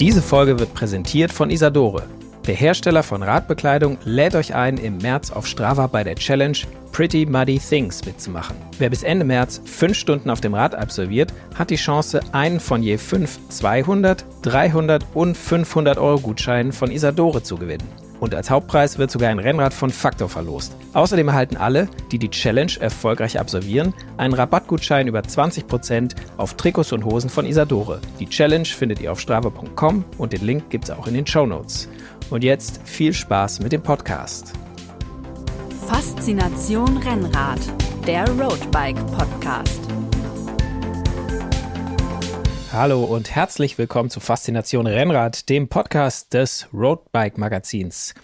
Diese Folge wird präsentiert von Isadore. Der Hersteller von Radbekleidung lädt euch ein, im März auf Strava bei der Challenge Pretty Muddy Things mitzumachen. Wer bis Ende März fünf Stunden auf dem Rad absolviert, hat die Chance, einen von je fünf 200, 300 und 500 Euro Gutscheinen von Isadore zu gewinnen. Und als Hauptpreis wird sogar ein Rennrad von Factor verlost. Außerdem erhalten alle, die die Challenge erfolgreich absolvieren, einen Rabattgutschein über 20% auf Trikots und Hosen von Isadore. Die Challenge findet ihr auf strava.com und den Link gibt es auch in den Show Notes. Und jetzt viel Spaß mit dem Podcast. Faszination Rennrad, der Roadbike Podcast. Hallo und herzlich willkommen zu Faszination Rennrad, dem Podcast des Roadbike Magazins.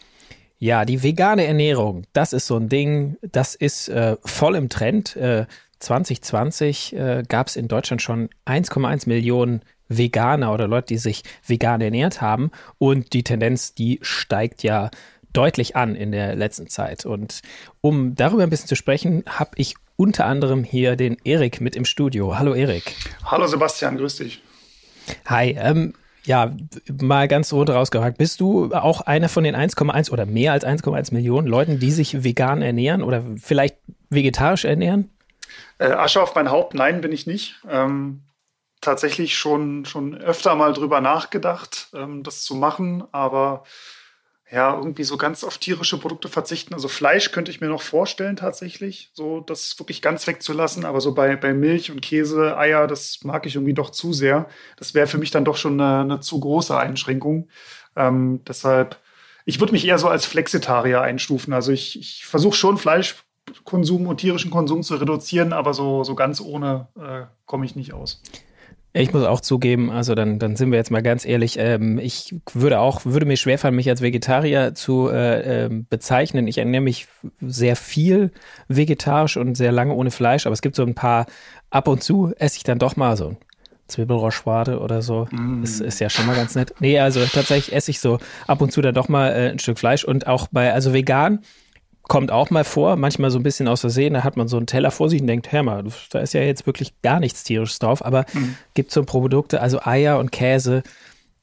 Ja, die vegane Ernährung, das ist so ein Ding, das ist äh, voll im Trend. Äh, 2020 äh, gab es in Deutschland schon 1,1 Millionen Veganer oder Leute, die sich vegan ernährt haben. Und die Tendenz, die steigt ja deutlich an in der letzten Zeit. Und um darüber ein bisschen zu sprechen, habe ich unter anderem hier den Erik mit im Studio. Hallo Erik. Hallo Sebastian, grüß dich. Hi, ähm, ja, mal ganz runter rausgefragt. Bist du auch einer von den 1,1 oder mehr als 1,1 Millionen Leuten, die sich vegan ernähren oder vielleicht vegetarisch ernähren? Äh, Asche auf mein Haupt, nein, bin ich nicht. Ähm, tatsächlich schon, schon öfter mal drüber nachgedacht, ähm, das zu machen, aber ja, irgendwie so ganz auf tierische Produkte verzichten. Also Fleisch könnte ich mir noch vorstellen tatsächlich, so das wirklich ganz wegzulassen. Aber so bei, bei Milch und Käse, Eier, das mag ich irgendwie doch zu sehr. Das wäre für mich dann doch schon eine, eine zu große Einschränkung. Ähm, deshalb, ich würde mich eher so als Flexitarier einstufen. Also ich, ich versuche schon Fleischkonsum und tierischen Konsum zu reduzieren, aber so, so ganz ohne äh, komme ich nicht aus. Ich muss auch zugeben, also dann, dann sind wir jetzt mal ganz ehrlich, ähm, ich würde auch, würde mir schwerfallen, mich als Vegetarier zu äh, äh, bezeichnen. Ich ernähre mich sehr viel vegetarisch und sehr lange ohne Fleisch, aber es gibt so ein paar, ab und zu esse ich dann doch mal so Zwiebelroschwade oder so. Mm. Ist, ist ja schon mal ganz nett. Nee, also tatsächlich esse ich so ab und zu dann doch mal äh, ein Stück Fleisch und auch bei, also vegan kommt auch mal vor, manchmal so ein bisschen aus Versehen, da hat man so einen Teller vor sich und denkt, hör mal, da ist ja jetzt wirklich gar nichts tierisches drauf, aber mhm. gibt so Produkte, also Eier und Käse,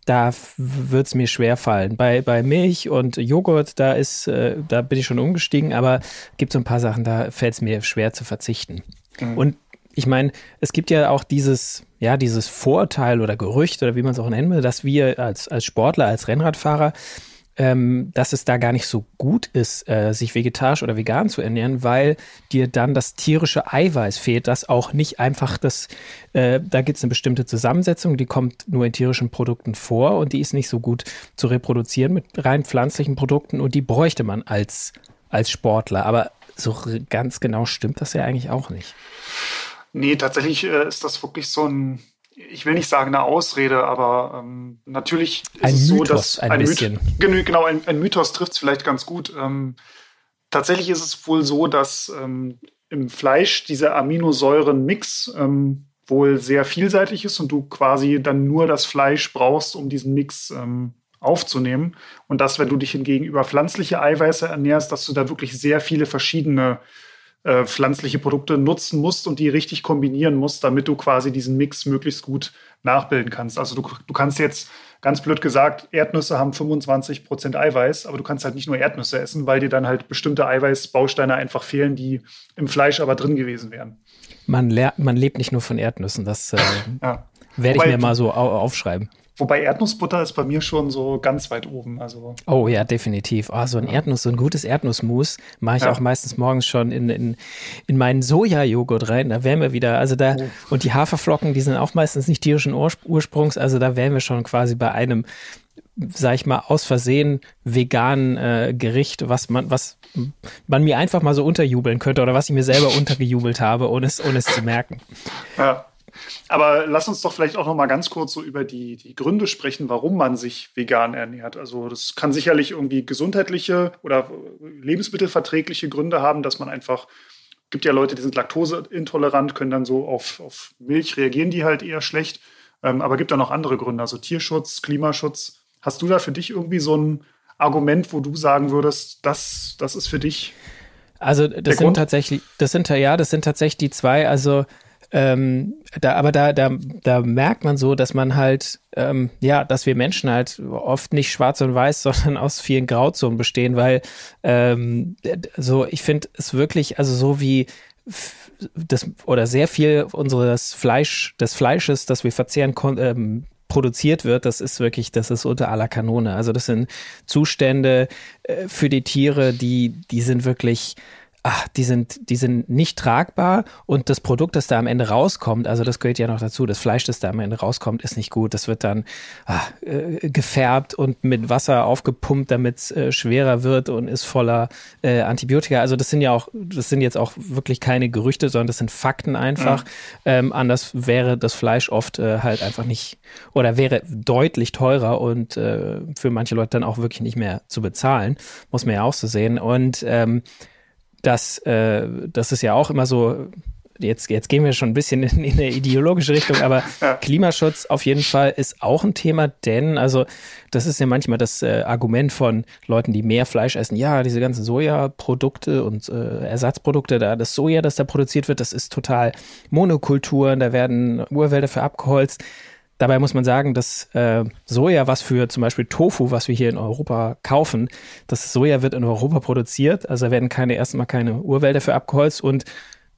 da wird es mir schwer fallen. Bei, bei Milch und Joghurt, da ist, äh, da bin ich schon umgestiegen, aber gibt so ein paar Sachen, da fällt es mir schwer zu verzichten. Mhm. Und ich meine, es gibt ja auch dieses, ja, dieses Vorteil oder Gerücht oder wie man es auch nennen will, dass wir als, als Sportler, als Rennradfahrer ähm, dass es da gar nicht so gut ist, äh, sich vegetarisch oder vegan zu ernähren, weil dir dann das tierische Eiweiß fehlt, das auch nicht einfach das, äh, da gibt es eine bestimmte Zusammensetzung, die kommt nur in tierischen Produkten vor und die ist nicht so gut zu reproduzieren mit rein pflanzlichen Produkten und die bräuchte man als, als Sportler. Aber so ganz genau stimmt das ja eigentlich auch nicht. Nee, tatsächlich äh, ist das wirklich so ein ich will nicht sagen eine Ausrede, aber ähm, natürlich ist ein es Mythos, so, dass ein, ein bisschen. Myth genau, ein, ein Mythos trifft es vielleicht ganz gut. Ähm, tatsächlich ist es wohl so, dass ähm, im Fleisch dieser Aminosäuren-Mix ähm, wohl sehr vielseitig ist und du quasi dann nur das Fleisch brauchst, um diesen Mix ähm, aufzunehmen. Und dass, wenn du dich hingegen über pflanzliche Eiweiße ernährst, dass du da wirklich sehr viele verschiedene äh, pflanzliche Produkte nutzen musst und die richtig kombinieren musst, damit du quasi diesen Mix möglichst gut nachbilden kannst. Also du, du kannst jetzt ganz blöd gesagt, Erdnüsse haben 25 Prozent Eiweiß, aber du kannst halt nicht nur Erdnüsse essen, weil dir dann halt bestimmte Eiweißbausteine einfach fehlen, die im Fleisch aber drin gewesen wären. Man, man lebt nicht nur von Erdnüssen, das äh, ja. werde ich mir mal so aufschreiben. Wobei Erdnussbutter ist bei mir schon so ganz weit oben. Also. Oh ja, definitiv. Oh, so ein Erdnuss, so ein gutes Erdnussmus mache ich ja. auch meistens morgens schon in, in, in meinen Sojajoghurt rein. Da wären wir wieder, also da, oh. und die Haferflocken, die sind auch meistens nicht tierischen Ursprungs, also da wären wir schon quasi bei einem, sag ich mal, aus Versehen veganen äh, Gericht, was man, was man mir einfach mal so unterjubeln könnte oder was ich mir selber untergejubelt habe, ohne es, ohne es zu merken. Ja. Aber lass uns doch vielleicht auch noch mal ganz kurz so über die, die Gründe sprechen, warum man sich vegan ernährt. Also das kann sicherlich irgendwie gesundheitliche oder lebensmittelverträgliche Gründe haben, dass man einfach gibt ja Leute, die sind laktoseintolerant, können dann so auf, auf Milch reagieren die halt eher schlecht. Ähm, aber gibt da noch andere Gründe, also Tierschutz, Klimaschutz. Hast du da für dich irgendwie so ein Argument, wo du sagen würdest, das, das ist für dich? Also das sind Grund? tatsächlich, das sind ja, das sind tatsächlich die zwei. Also ähm, da, aber da, da, da merkt man so, dass man halt, ähm, ja, dass wir Menschen halt oft nicht schwarz und weiß, sondern aus vielen Grauzonen bestehen, weil ähm, so, ich finde es wirklich, also so wie das oder sehr viel unseres Fleisch, des Fleisches, das wir verzehren, ähm, produziert wird, das ist wirklich, das ist unter aller Kanone. Also das sind Zustände äh, für die Tiere, die, die sind wirklich ach, die sind, die sind nicht tragbar und das Produkt, das da am Ende rauskommt, also das gehört ja noch dazu, das Fleisch, das da am Ende rauskommt, ist nicht gut. Das wird dann ach, äh, gefärbt und mit Wasser aufgepumpt, damit es äh, schwerer wird und ist voller äh, Antibiotika. Also das sind ja auch, das sind jetzt auch wirklich keine Gerüchte, sondern das sind Fakten einfach. Mhm. Ähm, anders wäre das Fleisch oft äh, halt einfach nicht oder wäre deutlich teurer und äh, für manche Leute dann auch wirklich nicht mehr zu bezahlen. Muss man ja auch so sehen. Und ähm, dass äh, das ist ja auch immer so, jetzt, jetzt gehen wir schon ein bisschen in, in eine ideologische Richtung, aber ja. Klimaschutz auf jeden Fall ist auch ein Thema, denn, also das ist ja manchmal das äh, Argument von Leuten, die mehr Fleisch essen. Ja, diese ganzen Sojaprodukte und äh, Ersatzprodukte, da das Soja, das da produziert wird, das ist total Monokulturen, da werden Urwälder für abgeholzt. Dabei muss man sagen, dass äh, Soja, was für zum Beispiel Tofu, was wir hier in Europa kaufen, das Soja wird in Europa produziert. Also da werden keine erstmal keine Urwälder für abgeholzt und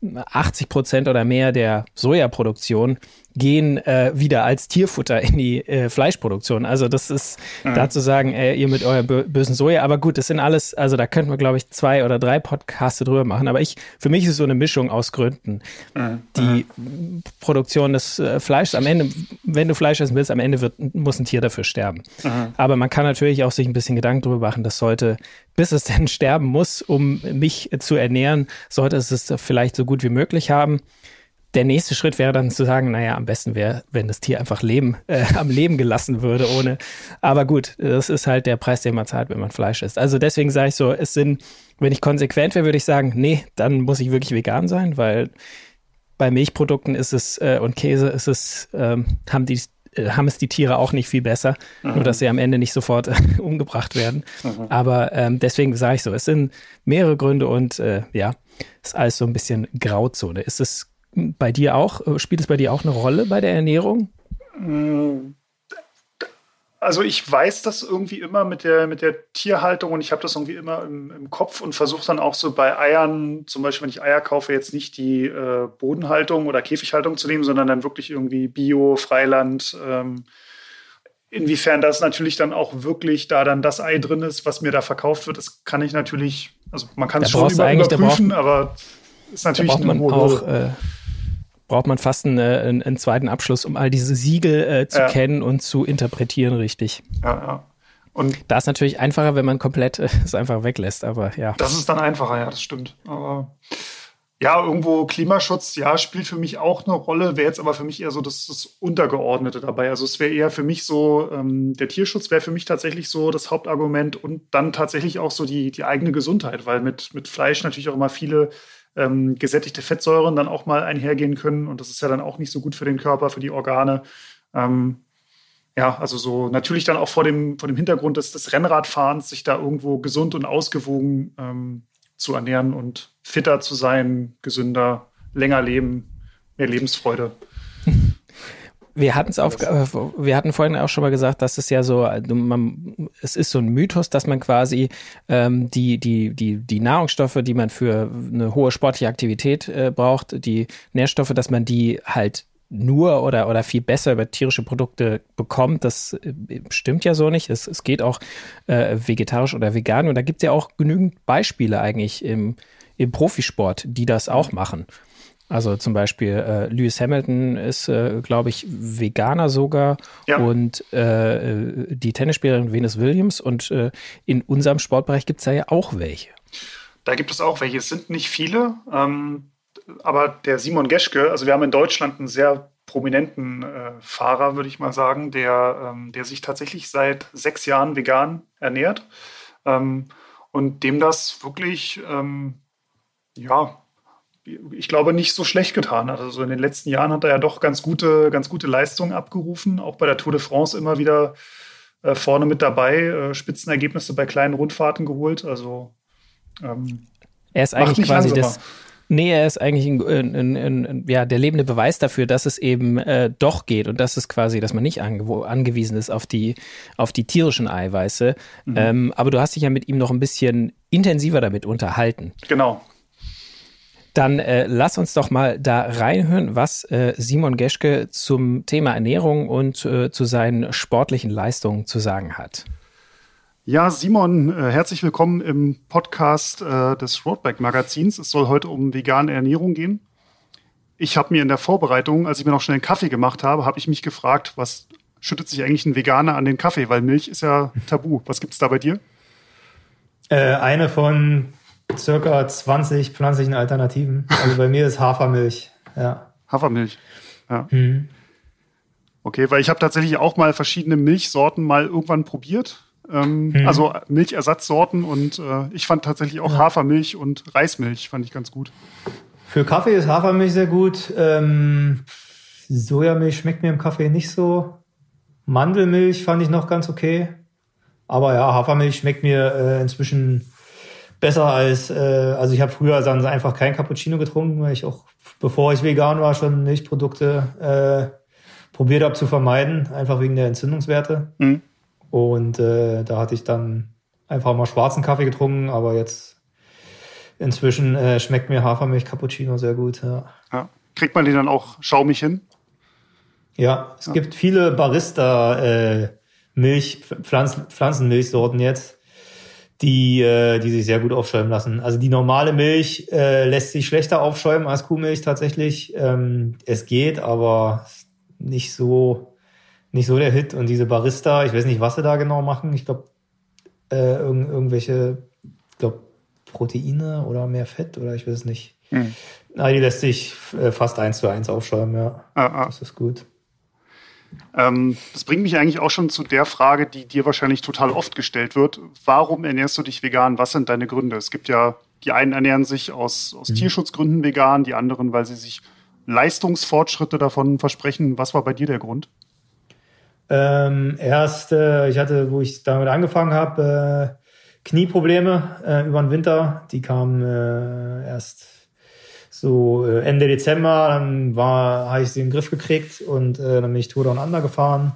80 Prozent oder mehr der Sojaproduktion gehen äh, wieder als Tierfutter in die äh, Fleischproduktion. Also das ist mhm. da zu sagen, ey, ihr mit eurer bösen Soja. Aber gut, das sind alles, also da könnten wir, glaube ich, zwei oder drei Podcasts drüber machen. Aber ich, für mich ist es so eine Mischung aus Gründen. Mhm. Die mhm. Produktion des äh, Fleisches, am Ende, wenn du Fleisch essen willst, am Ende wird, muss ein Tier dafür sterben. Aber man kann natürlich auch sich ein bisschen Gedanken darüber machen, das sollte, bis es denn sterben muss, um mich zu ernähren, sollte es es vielleicht so gut wie möglich haben der nächste Schritt wäre dann zu sagen, naja, am besten wäre, wenn das Tier einfach leben, äh, am Leben gelassen würde, ohne. Aber gut, das ist halt der Preis, den man zahlt, wenn man Fleisch isst. Also deswegen sage ich so, es sind, wenn ich konsequent wäre, würde ich sagen, nee, dann muss ich wirklich vegan sein, weil bei Milchprodukten ist es äh, und Käse ist es, ähm, haben die äh, haben es die Tiere auch nicht viel besser, mhm. nur dass sie am Ende nicht sofort umgebracht werden. Mhm. Aber ähm, deswegen sage ich so, es sind mehrere Gründe und äh, ja, ist alles so ein bisschen Grauzone. Ist es bei dir auch, äh, spielt es bei dir auch eine Rolle bei der Ernährung? Also ich weiß das irgendwie immer mit der, mit der Tierhaltung und ich habe das irgendwie immer im, im Kopf und versuche dann auch so bei Eiern, zum Beispiel wenn ich Eier kaufe, jetzt nicht die äh, Bodenhaltung oder Käfighaltung zu nehmen, sondern dann wirklich irgendwie Bio, Freiland. Ähm, inwiefern das natürlich dann auch wirklich da dann das Ei drin ist, was mir da verkauft wird, das kann ich natürlich, also man kann es schon über, überprüfen, aber ist natürlich da braucht man auch, äh, braucht man fast einen, äh, einen, einen zweiten Abschluss, um all diese Siegel äh, zu ja. kennen und zu interpretieren, richtig. Ja, ja. Und da ist natürlich einfacher, wenn man komplett äh, es einfach weglässt, aber ja. Das ist dann einfacher, ja, das stimmt. Aber ja, irgendwo Klimaschutz, ja, spielt für mich auch eine Rolle, wäre jetzt aber für mich eher so das, das Untergeordnete dabei. Also es wäre eher für mich so, ähm, der Tierschutz wäre für mich tatsächlich so das Hauptargument und dann tatsächlich auch so die, die eigene Gesundheit, weil mit, mit Fleisch natürlich auch immer viele ähm, gesättigte Fettsäuren dann auch mal einhergehen können. Und das ist ja dann auch nicht so gut für den Körper, für die Organe. Ähm, ja, also so natürlich dann auch vor dem, vor dem Hintergrund des, des Rennradfahrens, sich da irgendwo gesund und ausgewogen ähm, zu ernähren und fitter zu sein, gesünder, länger leben, mehr Lebensfreude. Wir hatten es auf, äh, wir hatten vorhin auch schon mal gesagt, dass es ja so, also man, es ist so ein Mythos, dass man quasi ähm, die, die, die, die Nahrungsstoffe, die man für eine hohe sportliche Aktivität äh, braucht, die Nährstoffe, dass man die halt nur oder, oder viel besser über tierische Produkte bekommt. Das äh, stimmt ja so nicht. Es, es geht auch äh, vegetarisch oder vegan. Und da gibt es ja auch genügend Beispiele eigentlich im, im Profisport, die das auch machen. Also zum Beispiel äh, Lewis Hamilton ist, äh, glaube ich, Veganer sogar ja. und äh, die Tennisspielerin Venus Williams und äh, in unserem Sportbereich gibt es da ja auch welche. Da gibt es auch welche. Es sind nicht viele, ähm, aber der Simon Geschke, also wir haben in Deutschland einen sehr prominenten äh, Fahrer, würde ich mal sagen, der, ähm, der sich tatsächlich seit sechs Jahren vegan ernährt ähm, und dem das wirklich, ähm, ja, ich glaube, nicht so schlecht getan hat. Also in den letzten Jahren hat er ja doch ganz gute, ganz gute Leistungen abgerufen, auch bei der Tour de France immer wieder äh, vorne mit dabei, äh, Spitzenergebnisse bei kleinen Rundfahrten geholt. Also ähm, er ist eigentlich quasi das, Nee, er ist eigentlich ein, ein, ein, ja, der lebende Beweis dafür, dass es eben äh, doch geht und dass es quasi, dass man nicht ange angewiesen ist auf die, auf die tierischen Eiweiße. Mhm. Ähm, aber du hast dich ja mit ihm noch ein bisschen intensiver damit unterhalten. Genau. Dann äh, lass uns doch mal da reinhören, was äh, Simon Geschke zum Thema Ernährung und äh, zu seinen sportlichen Leistungen zu sagen hat. Ja, Simon, äh, herzlich willkommen im Podcast äh, des Roadback Magazins. Es soll heute um vegane Ernährung gehen. Ich habe mir in der Vorbereitung, als ich mir noch schnell einen Kaffee gemacht habe, habe ich mich gefragt, was schüttet sich eigentlich ein Veganer an den Kaffee? Weil Milch ist ja tabu. Was gibt es da bei dir? Äh, eine von circa 20 pflanzlichen Alternativen. Also bei mir ist Hafermilch. Ja. Hafermilch. Ja. Mhm. Okay, weil ich habe tatsächlich auch mal verschiedene Milchsorten mal irgendwann probiert. Ähm, mhm. Also Milchersatzsorten und äh, ich fand tatsächlich auch ja. Hafermilch und Reismilch fand ich ganz gut. Für Kaffee ist Hafermilch sehr gut. Ähm, Sojamilch schmeckt mir im Kaffee nicht so. Mandelmilch fand ich noch ganz okay. Aber ja, Hafermilch schmeckt mir äh, inzwischen besser als, äh, also ich habe früher dann einfach kein Cappuccino getrunken, weil ich auch, bevor ich vegan war, schon Milchprodukte äh, probiert habe zu vermeiden, einfach wegen der Entzündungswerte. Mhm. Und äh, da hatte ich dann einfach mal schwarzen Kaffee getrunken, aber jetzt inzwischen äh, schmeckt mir Hafermilch Cappuccino sehr gut. Ja. ja. Kriegt man den dann auch schaumig hin? Ja, es ja. gibt viele Barista äh, Milch, Pflanz, Pflanzenmilchsorten jetzt, die, äh, die sich sehr gut aufschäumen lassen. Also die normale Milch äh, lässt sich schlechter aufschäumen als Kuhmilch tatsächlich. Ähm, es geht, aber nicht so nicht so der Hit. Und diese Barista, ich weiß nicht, was sie da genau machen. Ich glaube, äh, irg irgendwelche, ich glaube, Proteine oder mehr Fett oder ich weiß es nicht. Mhm. Na, die lässt sich äh, fast eins zu eins aufschäumen, ja. Ah, ah. Das ist gut. Ähm, das bringt mich eigentlich auch schon zu der Frage, die dir wahrscheinlich total oft gestellt wird. Warum ernährst du dich vegan? Was sind deine Gründe? Es gibt ja, die einen ernähren sich aus, aus mhm. Tierschutzgründen vegan, die anderen, weil sie sich Leistungsfortschritte davon versprechen. Was war bei dir der Grund? Ähm, erst, äh, ich hatte, wo ich damit angefangen habe, äh, Knieprobleme äh, über den Winter. Die kamen äh, erst so äh, Ende Dezember. Dann war, habe ich sie in den Griff gekriegt und äh, dann bin ich Tour Down Under gefahren.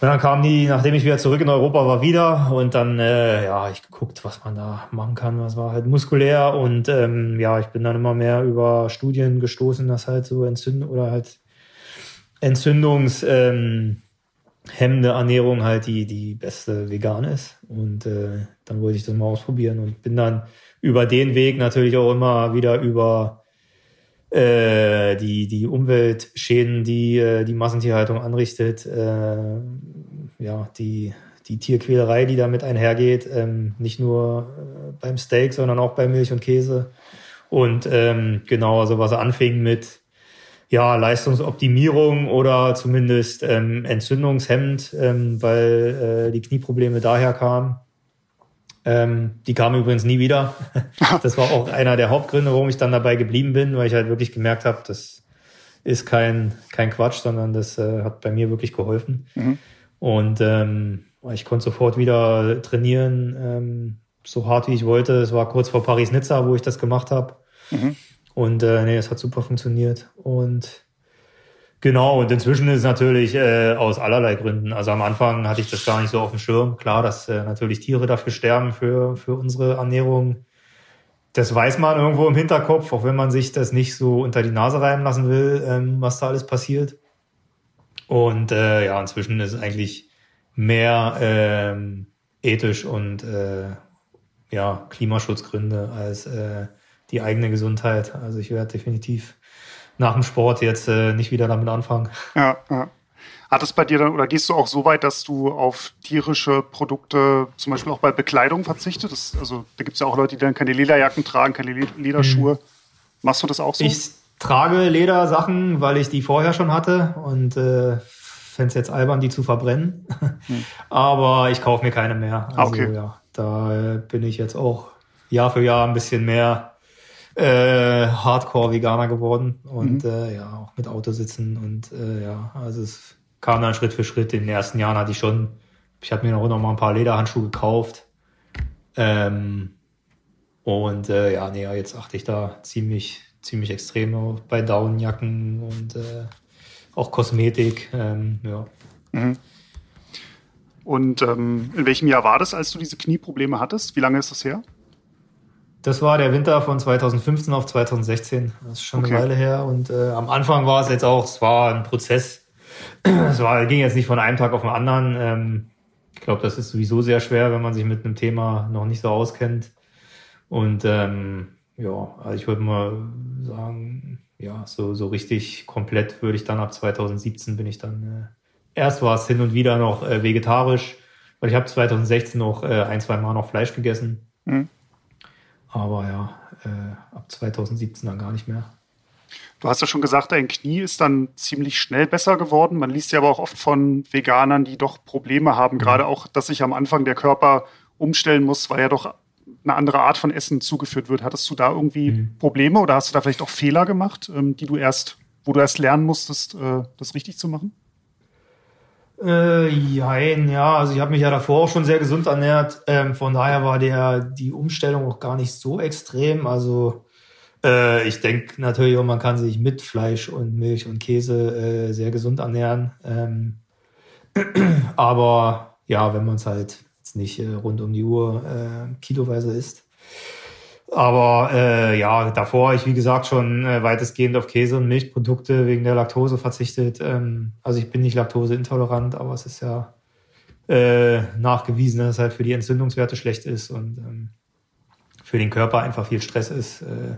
Und dann kamen die, nachdem ich wieder zurück in Europa war, wieder und dann, äh, ja, ich geguckt, was man da machen kann. Was war halt muskulär und ähm, ja, ich bin dann immer mehr über Studien gestoßen, dass halt so Entzündung oder halt Entzündungs, ähm, Ernährung halt die, die beste vegan ist. Und äh, dann wollte ich das mal ausprobieren und bin dann über den Weg natürlich auch immer wieder über äh, die, die Umweltschäden, die äh, die Massentierhaltung anrichtet, äh, ja, die, die Tierquälerei, die damit einhergeht, ähm, nicht nur äh, beim Steak, sondern auch bei Milch und Käse. Und ähm, genau, also was anfing mit ja, Leistungsoptimierung oder zumindest ähm, entzündungshemmend, ähm, weil äh, die Knieprobleme daher kamen. Ähm, die kamen übrigens nie wieder. das war auch einer der Hauptgründe, warum ich dann dabei geblieben bin, weil ich halt wirklich gemerkt habe, das ist kein, kein Quatsch, sondern das äh, hat bei mir wirklich geholfen. Mhm. Und ähm, ich konnte sofort wieder trainieren, ähm, so hart wie ich wollte. Es war kurz vor Paris-Nizza, wo ich das gemacht habe. Mhm. Und äh, nee, es hat super funktioniert. Und genau, und inzwischen ist es natürlich äh, aus allerlei Gründen. Also am Anfang hatte ich das gar nicht so auf dem Schirm. Klar, dass äh, natürlich Tiere dafür sterben für, für unsere Ernährung. Das weiß man irgendwo im Hinterkopf, auch wenn man sich das nicht so unter die Nase reiben lassen will, ähm, was da alles passiert. Und äh, ja, inzwischen ist es eigentlich mehr ähm, ethisch und äh, ja, Klimaschutzgründe als äh, die eigene Gesundheit. Also ich werde definitiv nach dem Sport jetzt äh, nicht wieder damit anfangen. Ja, ja. Hat es bei dir dann, oder gehst du auch so weit, dass du auf tierische Produkte, zum Beispiel auch bei Bekleidung verzichtest? also da gibt es ja auch Leute, die dann keine Lederjacken tragen, keine Lederschuhe. Mhm. Machst du das auch so? Ich trage Ledersachen, weil ich die vorher schon hatte und äh, fände es jetzt albern, die zu verbrennen. Mhm. Aber ich kaufe mir keine mehr. Ah, also, okay. ja, da äh, bin ich jetzt auch Jahr für Jahr ein bisschen mehr äh, Hardcore-Veganer geworden und mhm. äh, ja, auch mit Auto sitzen und äh, ja, also es kam dann Schritt für Schritt. In den ersten Jahren hatte ich schon, ich habe mir auch noch mal ein paar Lederhandschuhe gekauft. Ähm, Und äh, ja, nee, jetzt achte ich da ziemlich, ziemlich extrem auf bei Daunenjacken und äh, auch Kosmetik. Ähm, ja. Mhm. Und ähm, in welchem Jahr war das, als du diese Knieprobleme hattest? Wie lange ist das her? Das war der Winter von 2015 auf 2016. Das ist schon okay. eine Weile her. Und äh, am Anfang war es jetzt auch, es war ein Prozess. Es war, ging jetzt nicht von einem Tag auf den anderen. Ähm, ich glaube, das ist sowieso sehr schwer, wenn man sich mit einem Thema noch nicht so auskennt. Und ähm, ja, also ich würde mal sagen, ja, so, so richtig komplett würde ich dann ab 2017 bin ich dann, äh, erst war es hin und wieder noch äh, vegetarisch, weil ich habe 2016 noch äh, ein, zwei Mal noch Fleisch gegessen. Mhm. Aber ja, äh, ab 2017 dann gar nicht mehr. Du hast ja schon gesagt, dein Knie ist dann ziemlich schnell besser geworden. Man liest ja aber auch oft von Veganern, die doch Probleme haben. Mhm. Gerade auch, dass sich am Anfang der Körper umstellen muss, weil ja doch eine andere Art von Essen zugeführt wird. Hattest du da irgendwie mhm. Probleme oder hast du da vielleicht auch Fehler gemacht, ähm, die du erst, wo du erst lernen musstest, äh, das richtig zu machen? Äh, jein, ja, also ich habe mich ja davor auch schon sehr gesund ernährt. Ähm, von daher war der die Umstellung auch gar nicht so extrem. Also äh, ich denke natürlich auch, man kann sich mit Fleisch und Milch und Käse äh, sehr gesund ernähren. Ähm, aber ja, wenn man es halt jetzt nicht äh, rund um die Uhr äh, kiloweise isst, aber äh, ja, davor ich wie gesagt schon äh, weitestgehend auf Käse und Milchprodukte wegen der Laktose verzichtet. Ähm, also ich bin nicht laktoseintolerant, aber es ist ja äh, nachgewiesen, dass es halt für die Entzündungswerte schlecht ist und ähm, für den Körper einfach viel Stress ist. Äh,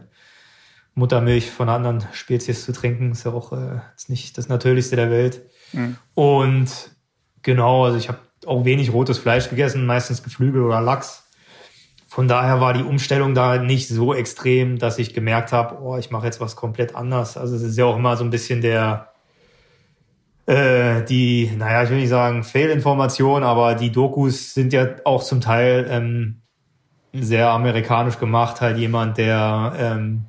Muttermilch von einer anderen Spezies zu trinken, ist ja auch äh, ist nicht das Natürlichste der Welt. Mhm. Und genau, also ich habe auch wenig rotes Fleisch gegessen, meistens Geflügel oder Lachs. Von daher war die Umstellung da nicht so extrem, dass ich gemerkt habe, oh, ich mache jetzt was komplett anders. Also es ist ja auch immer so ein bisschen der, äh, die, naja, ich will nicht sagen Fehlinformation, aber die Dokus sind ja auch zum Teil ähm, sehr amerikanisch gemacht. Halt jemand, der ähm,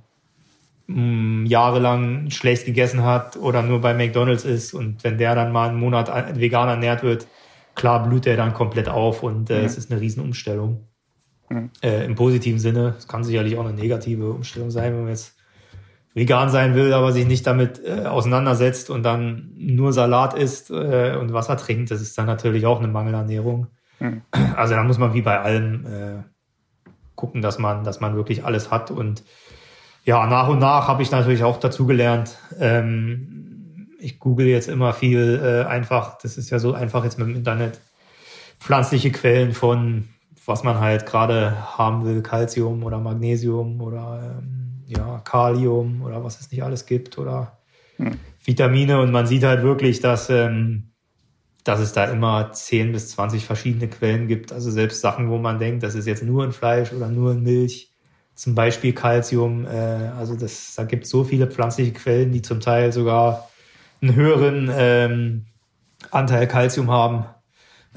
mh, jahrelang schlecht gegessen hat oder nur bei McDonalds ist und wenn der dann mal einen Monat vegan ernährt wird, klar blüht er dann komplett auf und äh, mhm. es ist eine Riesenumstellung. Mhm. Äh, Im positiven Sinne. Es kann sicherlich auch eine negative Umstellung sein, wenn man jetzt vegan sein will, aber sich nicht damit äh, auseinandersetzt und dann nur Salat isst äh, und Wasser trinkt. Das ist dann natürlich auch eine Mangelernährung. Mhm. Also da muss man wie bei allem äh, gucken, dass man, dass man wirklich alles hat. Und ja, nach und nach habe ich natürlich auch dazugelernt. Ähm, ich google jetzt immer viel äh, einfach, das ist ja so einfach jetzt mit dem Internet, pflanzliche Quellen von was man halt gerade haben will, Calcium oder Magnesium oder ähm, ja, Kalium oder was es nicht alles gibt oder hm. Vitamine und man sieht halt wirklich, dass, ähm, dass es da immer 10 bis 20 verschiedene Quellen gibt. Also selbst Sachen, wo man denkt, das ist jetzt nur in Fleisch oder nur in Milch, zum Beispiel Calcium. Äh, also das, da gibt es so viele pflanzliche Quellen, die zum Teil sogar einen höheren ähm, Anteil Calcium haben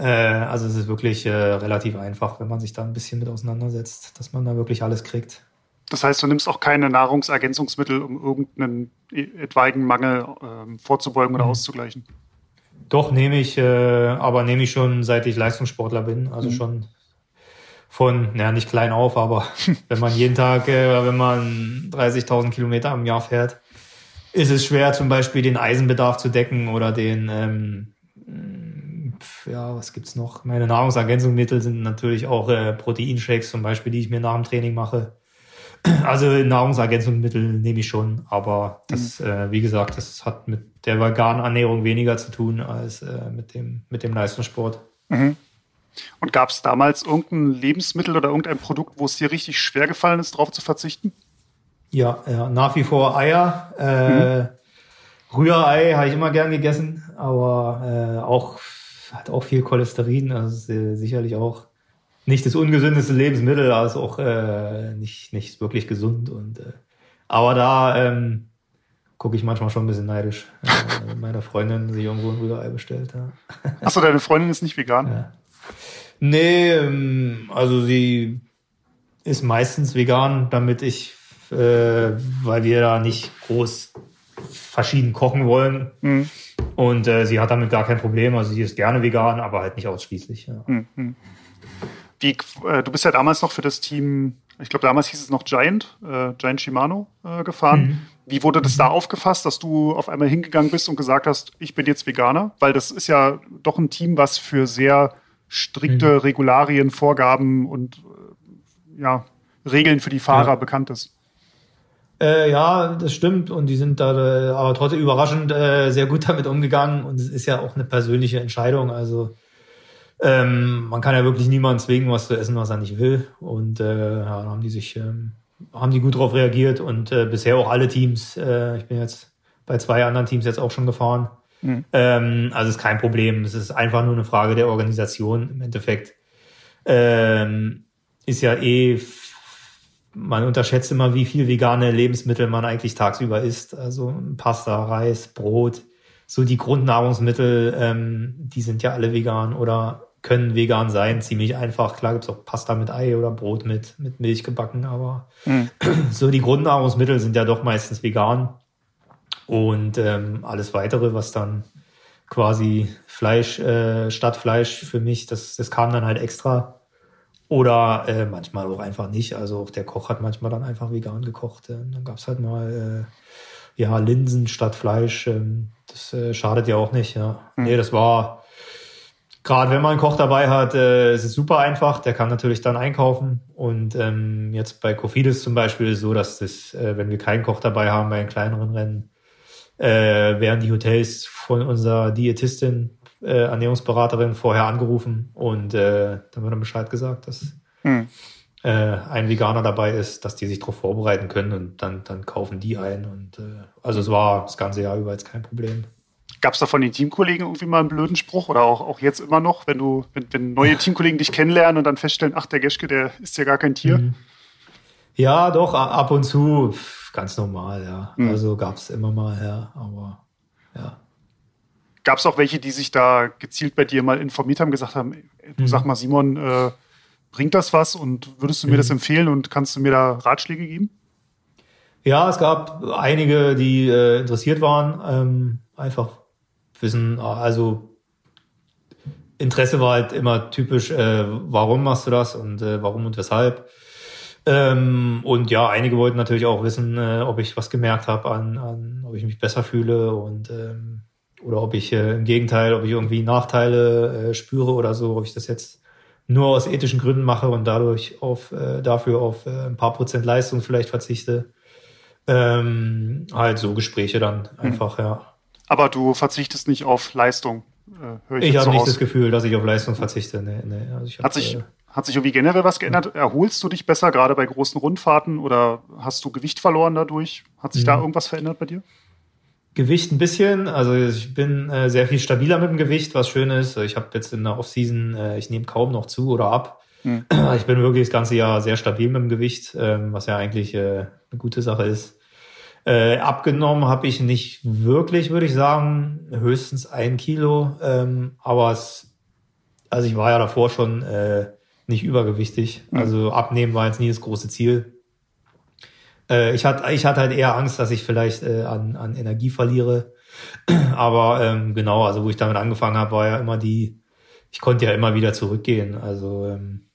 also es ist wirklich äh, relativ einfach, wenn man sich da ein bisschen mit auseinandersetzt, dass man da wirklich alles kriegt. Das heißt, du nimmst auch keine Nahrungsergänzungsmittel, um irgendeinen etwaigen Mangel äh, vorzubeugen oder mhm. auszugleichen? Doch, nehme ich, äh, aber nehme ich schon, seit ich Leistungssportler bin. Also mhm. schon von, naja, nicht klein auf, aber wenn man jeden Tag, äh, wenn man 30.000 Kilometer im Jahr fährt, ist es schwer, zum Beispiel den Eisenbedarf zu decken oder den, ähm, ja, was gibt's noch? Meine Nahrungsergänzungsmittel sind natürlich auch äh, Proteinshakes zum Beispiel, die ich mir nach dem Training mache. Also Nahrungsergänzungsmittel nehme ich schon, aber das, mhm. äh, wie gesagt, das hat mit der veganen Ernährung weniger zu tun als äh, mit, dem, mit dem Leistungssport. Mhm. Und gab es damals irgendein Lebensmittel oder irgendein Produkt, wo es dir richtig schwer gefallen ist, darauf zu verzichten? Ja, ja nach wie vor Eier. Äh, mhm. Rührei habe ich immer gern gegessen, aber äh, auch hat auch viel Cholesterin, also äh, sicherlich auch nicht das ungesündeste Lebensmittel, also auch äh, nicht, nicht wirklich gesund. Und äh, aber da ähm, gucke ich manchmal schon ein bisschen neidisch, äh, meiner Freundin sich irgendwo ein Rührei bestellt. Ja. Achso, deine Freundin ist nicht vegan? Ja. Nee, ähm, also sie ist meistens vegan, damit ich, äh, weil wir da nicht groß verschieden kochen wollen. Mhm. Und äh, sie hat damit gar kein Problem. Also sie ist gerne vegan, aber halt nicht ausschließlich. Ja. Mhm. Wie, äh, du bist ja damals noch für das Team, ich glaube, damals hieß es noch Giant, äh, Giant Shimano äh, gefahren. Mhm. Wie wurde das da aufgefasst, dass du auf einmal hingegangen bist und gesagt hast, ich bin jetzt Veganer? Weil das ist ja doch ein Team, was für sehr strikte mhm. Regularien, Vorgaben und äh, ja, Regeln für die Fahrer ja. bekannt ist. Äh, ja, das stimmt. Und die sind da äh, aber trotzdem überraschend äh, sehr gut damit umgegangen. Und es ist ja auch eine persönliche Entscheidung. Also ähm, man kann ja wirklich niemanden zwingen, was zu essen, was er nicht will. Und äh, ja, da haben die sich, ähm, haben die gut darauf reagiert und äh, bisher auch alle Teams. Äh, ich bin jetzt bei zwei anderen Teams jetzt auch schon gefahren. Mhm. Ähm, also ist kein Problem. Es ist einfach nur eine Frage der Organisation im Endeffekt. Ähm, ist ja eh, man unterschätzt immer, wie viel vegane Lebensmittel man eigentlich tagsüber isst. Also Pasta, Reis, Brot, so die Grundnahrungsmittel, ähm, die sind ja alle vegan oder können vegan sein, ziemlich einfach. Klar gibt's auch Pasta mit Ei oder Brot mit, mit Milch gebacken, aber mhm. so die Grundnahrungsmittel sind ja doch meistens vegan. Und ähm, alles weitere, was dann quasi Fleisch äh, statt Fleisch für mich, das, das kam dann halt extra. Oder äh, manchmal auch einfach nicht. Also auch der Koch hat manchmal dann einfach vegan gekocht. Äh, dann gab's halt mal äh, ja Linsen statt Fleisch. Ähm, das äh, schadet ja auch nicht. Ja. Mhm. Nee, das war gerade wenn man einen Koch dabei hat, äh, ist es super einfach. Der kann natürlich dann einkaufen. Und ähm, jetzt bei Cofidis zum Beispiel ist so, dass das, äh, wenn wir keinen Koch dabei haben bei den kleineren Rennen, äh, werden die Hotels von unserer Diätistin, äh, Ernährungsberaterin vorher angerufen und äh, dann wird dann Bescheid gesagt, dass hm. äh, ein Veganer dabei ist, dass die sich darauf vorbereiten können und dann, dann kaufen die ein. Und äh, also es war das ganze Jahr über jetzt kein Problem. Gab es da von den Teamkollegen irgendwie mal einen blöden Spruch oder auch, auch jetzt immer noch, wenn du, wenn, wenn neue Teamkollegen dich kennenlernen und dann feststellen, ach, der Geschke, der ist ja gar kein Tier? Mhm. Ja, doch, ab und zu ganz normal, ja. Mhm. Also gab es immer mal, ja, aber ja. Gab es auch welche, die sich da gezielt bei dir mal informiert haben, gesagt haben, du mhm. sag mal, Simon, äh, bringt das was und würdest du mir mhm. das empfehlen und kannst du mir da Ratschläge geben? Ja, es gab einige, die äh, interessiert waren, ähm, einfach wissen, also Interesse war halt immer typisch, äh, warum machst du das und äh, warum und weshalb. Ähm, und ja, einige wollten natürlich auch wissen, äh, ob ich was gemerkt habe an, an, ob ich mich besser fühle und ähm, oder ob ich äh, im Gegenteil, ob ich irgendwie Nachteile äh, spüre oder so, ob ich das jetzt nur aus ethischen Gründen mache und dadurch auf äh, dafür auf äh, ein paar Prozent Leistung vielleicht verzichte. Ähm, halt so Gespräche dann mhm. einfach, mhm. ja. Aber du verzichtest nicht auf Leistung. Äh, ich ich habe nicht das Gefühl, dass ich auf Leistung verzichte. Nee, nee. Also hab, hat, sich, äh, hat sich irgendwie generell was geändert? Erholst du dich besser, gerade bei großen Rundfahrten, oder hast du Gewicht verloren dadurch? Hat sich mhm. da irgendwas verändert bei dir? Gewicht ein bisschen. Also ich bin äh, sehr viel stabiler mit dem Gewicht, was schön ist. Ich habe jetzt in der Offseason, äh, ich nehme kaum noch zu oder ab. Mhm. Ich bin wirklich das ganze Jahr sehr stabil mit dem Gewicht, ähm, was ja eigentlich äh, eine gute Sache ist. Äh, abgenommen habe ich nicht wirklich, würde ich sagen, höchstens ein Kilo. Ähm, aber es, also ich war ja davor schon äh, nicht übergewichtig. Mhm. Also abnehmen war jetzt nie das große Ziel. Äh, ich hatte, ich hatte halt eher Angst, dass ich vielleicht äh, an, an Energie verliere. aber ähm, genau, also wo ich damit angefangen habe, war ja immer die, ich konnte ja immer wieder zurückgehen. Also ähm,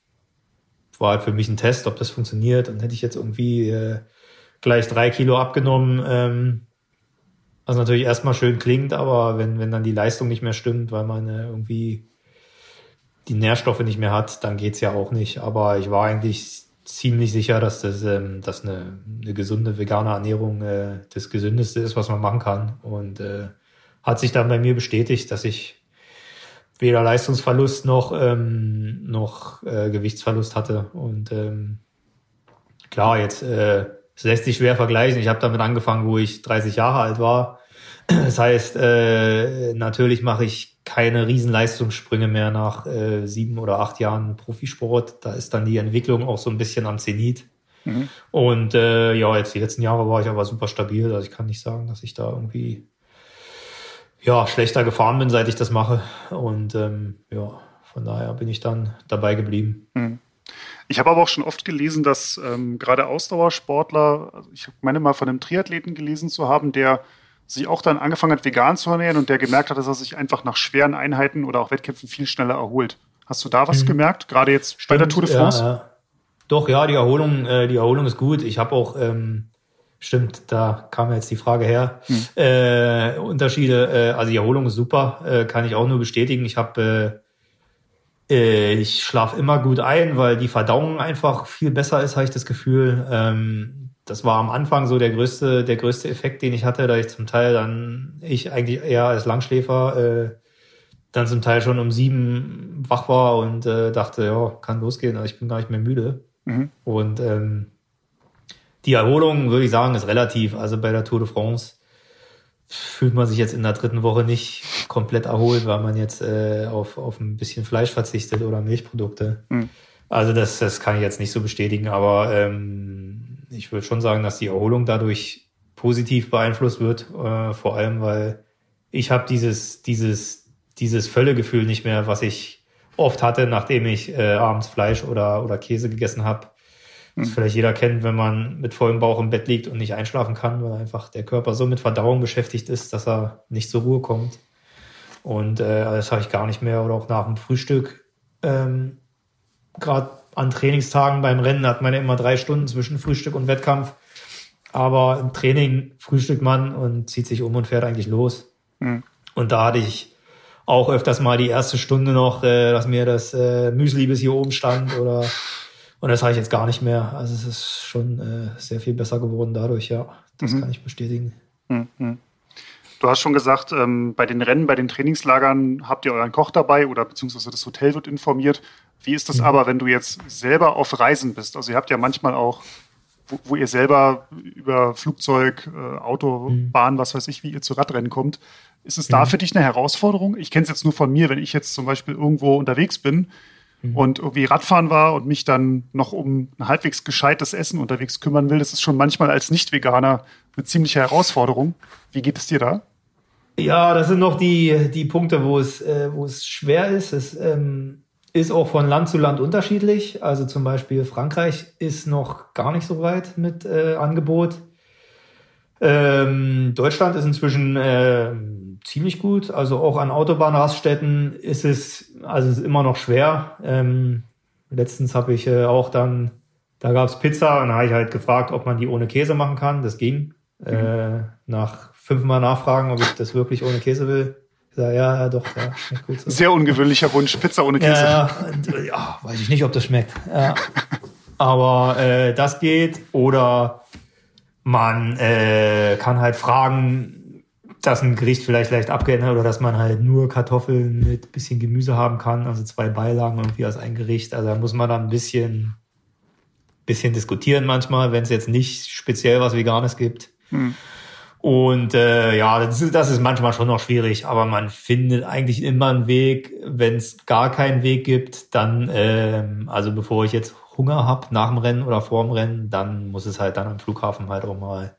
war halt für mich ein Test, ob das funktioniert. Und hätte ich jetzt irgendwie äh, gleich drei Kilo abgenommen. Ähm, was natürlich erstmal schön klingt, aber wenn, wenn dann die Leistung nicht mehr stimmt, weil man äh, irgendwie die Nährstoffe nicht mehr hat, dann geht's ja auch nicht. Aber ich war eigentlich ziemlich sicher, dass das, ähm, dass eine, eine gesunde vegane Ernährung äh, das Gesündeste ist, was man machen kann. Und äh, hat sich dann bei mir bestätigt, dass ich weder Leistungsverlust noch, ähm, noch äh, Gewichtsverlust hatte. Und ähm, klar, jetzt äh, es lässt sich schwer vergleichen. Ich habe damit angefangen, wo ich 30 Jahre alt war. Das heißt, äh, natürlich mache ich keine Riesenleistungssprünge mehr nach äh, sieben oder acht Jahren Profisport. Da ist dann die Entwicklung auch so ein bisschen am Zenit. Mhm. Und äh, ja, jetzt die letzten Jahre war ich aber super stabil. Also ich kann nicht sagen, dass ich da irgendwie ja schlechter gefahren bin, seit ich das mache. Und ähm, ja, von daher bin ich dann dabei geblieben. Mhm. Ich habe aber auch schon oft gelesen, dass ähm, gerade Ausdauersportler, also ich meine mal von einem Triathleten gelesen zu haben, der sich auch dann angefangen hat, vegan zu ernähren und der gemerkt hat, dass er sich einfach nach schweren Einheiten oder auch Wettkämpfen viel schneller erholt. Hast du da was mhm. gemerkt? Gerade jetzt Stimmt, bei der Tour de France? Ja, ja. Doch, ja, die Erholung, äh, die Erholung ist gut. Ich habe auch, ähm, stimmt, da kam jetzt die Frage her. Mhm. Äh, Unterschiede, äh, also die Erholung ist super, äh, kann ich auch nur bestätigen. Ich habe äh, äh, ich schlafe immer gut ein, weil die Verdauung einfach viel besser ist, habe ich das Gefühl. Ähm, das war am Anfang so der größte, der größte Effekt, den ich hatte, da ich zum Teil dann, ich eigentlich eher als Langschläfer, äh, dann zum Teil schon um sieben wach war und äh, dachte, ja, kann losgehen, aber ich bin gar nicht mehr müde. Mhm. Und ähm, die Erholung, würde ich sagen, ist relativ. Also bei der Tour de France fühlt man sich jetzt in der dritten Woche nicht komplett erholt, weil man jetzt äh, auf, auf ein bisschen Fleisch verzichtet oder Milchprodukte. Mhm. Also das, das kann ich jetzt nicht so bestätigen, aber ähm, ich würde schon sagen, dass die Erholung dadurch positiv beeinflusst wird, äh, vor allem weil ich habe dieses, dieses, dieses Völlegefühl nicht mehr, was ich oft hatte, nachdem ich äh, abends Fleisch oder, oder Käse gegessen habe. Das mhm. vielleicht jeder kennt, wenn man mit vollem Bauch im Bett liegt und nicht einschlafen kann, weil einfach der Körper so mit Verdauung beschäftigt ist, dass er nicht zur Ruhe kommt. Und äh, das habe ich gar nicht mehr. Oder auch nach dem Frühstück. Ähm, Gerade an Trainingstagen beim Rennen hat man ja immer drei Stunden zwischen Frühstück und Wettkampf. Aber im Training frühstückt man und zieht sich um und fährt eigentlich los. Mhm. Und da hatte ich auch öfters mal die erste Stunde noch, äh, dass mir das äh, Müsli bis hier oben stand oder und das habe ich jetzt gar nicht mehr. Also es ist schon äh, sehr viel besser geworden dadurch, ja. Das mhm. kann ich bestätigen. Mhm. Du hast schon gesagt, ähm, bei den Rennen, bei den Trainingslagern habt ihr euren Koch dabei oder beziehungsweise das Hotel wird informiert. Wie ist das mhm. aber, wenn du jetzt selber auf Reisen bist? Also ihr habt ja manchmal auch, wo, wo ihr selber über Flugzeug, äh, Autobahn, mhm. was weiß ich, wie ihr zu Radrennen kommt. Ist es da mhm. für dich eine Herausforderung? Ich kenne es jetzt nur von mir, wenn ich jetzt zum Beispiel irgendwo unterwegs bin mhm. und irgendwie Radfahren war und mich dann noch um ein halbwegs gescheites Essen unterwegs kümmern will. Das ist schon manchmal als Nicht-Veganer eine ziemliche Herausforderung. Wie geht es dir da? Ja, das sind noch die, die Punkte, wo es, äh, wo es schwer ist. Es ähm, ist auch von Land zu Land unterschiedlich. Also zum Beispiel Frankreich ist noch gar nicht so weit mit äh, Angebot. Ähm, Deutschland ist inzwischen äh, ziemlich gut. Also auch an Autobahnraststätten ist es, also es ist immer noch schwer. Ähm, letztens habe ich äh, auch dann, da gab es Pizza und da habe ich halt gefragt, ob man die ohne Käse machen kann. Das ging. Mhm. Äh, nach fünfmal nachfragen, ob ich das wirklich ohne Käse will. Ich sage, ja, ja, doch, ja, schmeckt gut so. Sehr ungewöhnlicher Wunsch, Pizza ohne Käse. Ja, ja, ja weiß ich nicht, ob das schmeckt. Ja. Aber äh, das geht. Oder man äh, kann halt fragen, dass ein Gericht vielleicht leicht abgeändert oder dass man halt nur Kartoffeln mit bisschen Gemüse haben kann, also zwei Beilagen irgendwie als ein Gericht. Also da muss man dann ein bisschen, bisschen diskutieren manchmal, wenn es jetzt nicht speziell was Veganes gibt. Hm. Und äh, ja, das ist, das ist manchmal schon noch schwierig, aber man findet eigentlich immer einen Weg. Wenn es gar keinen Weg gibt, dann, ähm, also bevor ich jetzt Hunger habe nach dem Rennen oder vor dem Rennen, dann muss es halt dann am Flughafen halt auch mal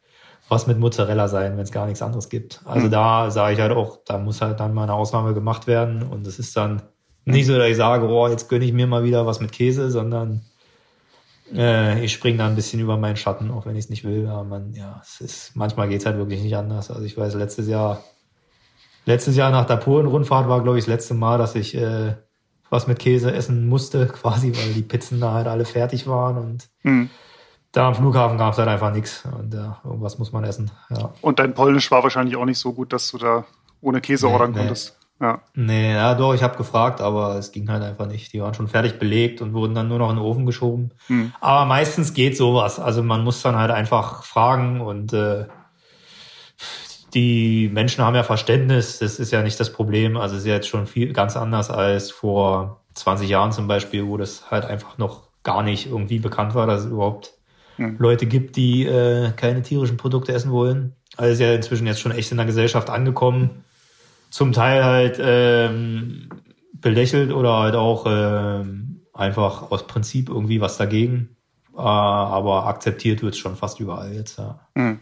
was mit Mozzarella sein, wenn es gar nichts anderes gibt. Also mhm. da sage ich halt auch, da muss halt dann mal eine Ausnahme gemacht werden. Und es ist dann nicht so, dass ich sage, oh, jetzt gönne ich mir mal wieder was mit Käse, sondern äh, ich springe da ein bisschen über meinen Schatten, auch wenn ich es nicht will. Aber man, ja, es ist, manchmal geht's halt wirklich nicht anders. Also ich weiß, letztes Jahr, letztes Jahr nach der Polen-Rundfahrt war, glaube ich, das letzte Mal, dass ich äh, was mit Käse essen musste, quasi, weil die Pizzen da halt alle fertig waren und mhm da am Flughafen gab es halt einfach nichts und ja, irgendwas muss man essen. Ja. Und dein Polnisch war wahrscheinlich auch nicht so gut, dass du da ohne Käse nee, ordern nee. konntest. Ja. Nee, ja doch, ich habe gefragt, aber es ging halt einfach nicht. Die waren schon fertig belegt und wurden dann nur noch in den Ofen geschoben. Hm. Aber meistens geht sowas. Also man muss dann halt einfach fragen und äh, die Menschen haben ja Verständnis, das ist ja nicht das Problem. Also es ist ja jetzt schon viel ganz anders als vor 20 Jahren zum Beispiel, wo das halt einfach noch gar nicht irgendwie bekannt war, dass es überhaupt mhm. Leute gibt, die äh, keine tierischen Produkte essen wollen. Also ist ja inzwischen jetzt schon echt in der Gesellschaft angekommen. Zum Teil halt ähm, belächelt oder halt auch ähm, einfach aus Prinzip irgendwie was dagegen. Äh, aber akzeptiert wird es schon fast überall jetzt, ja. Mhm.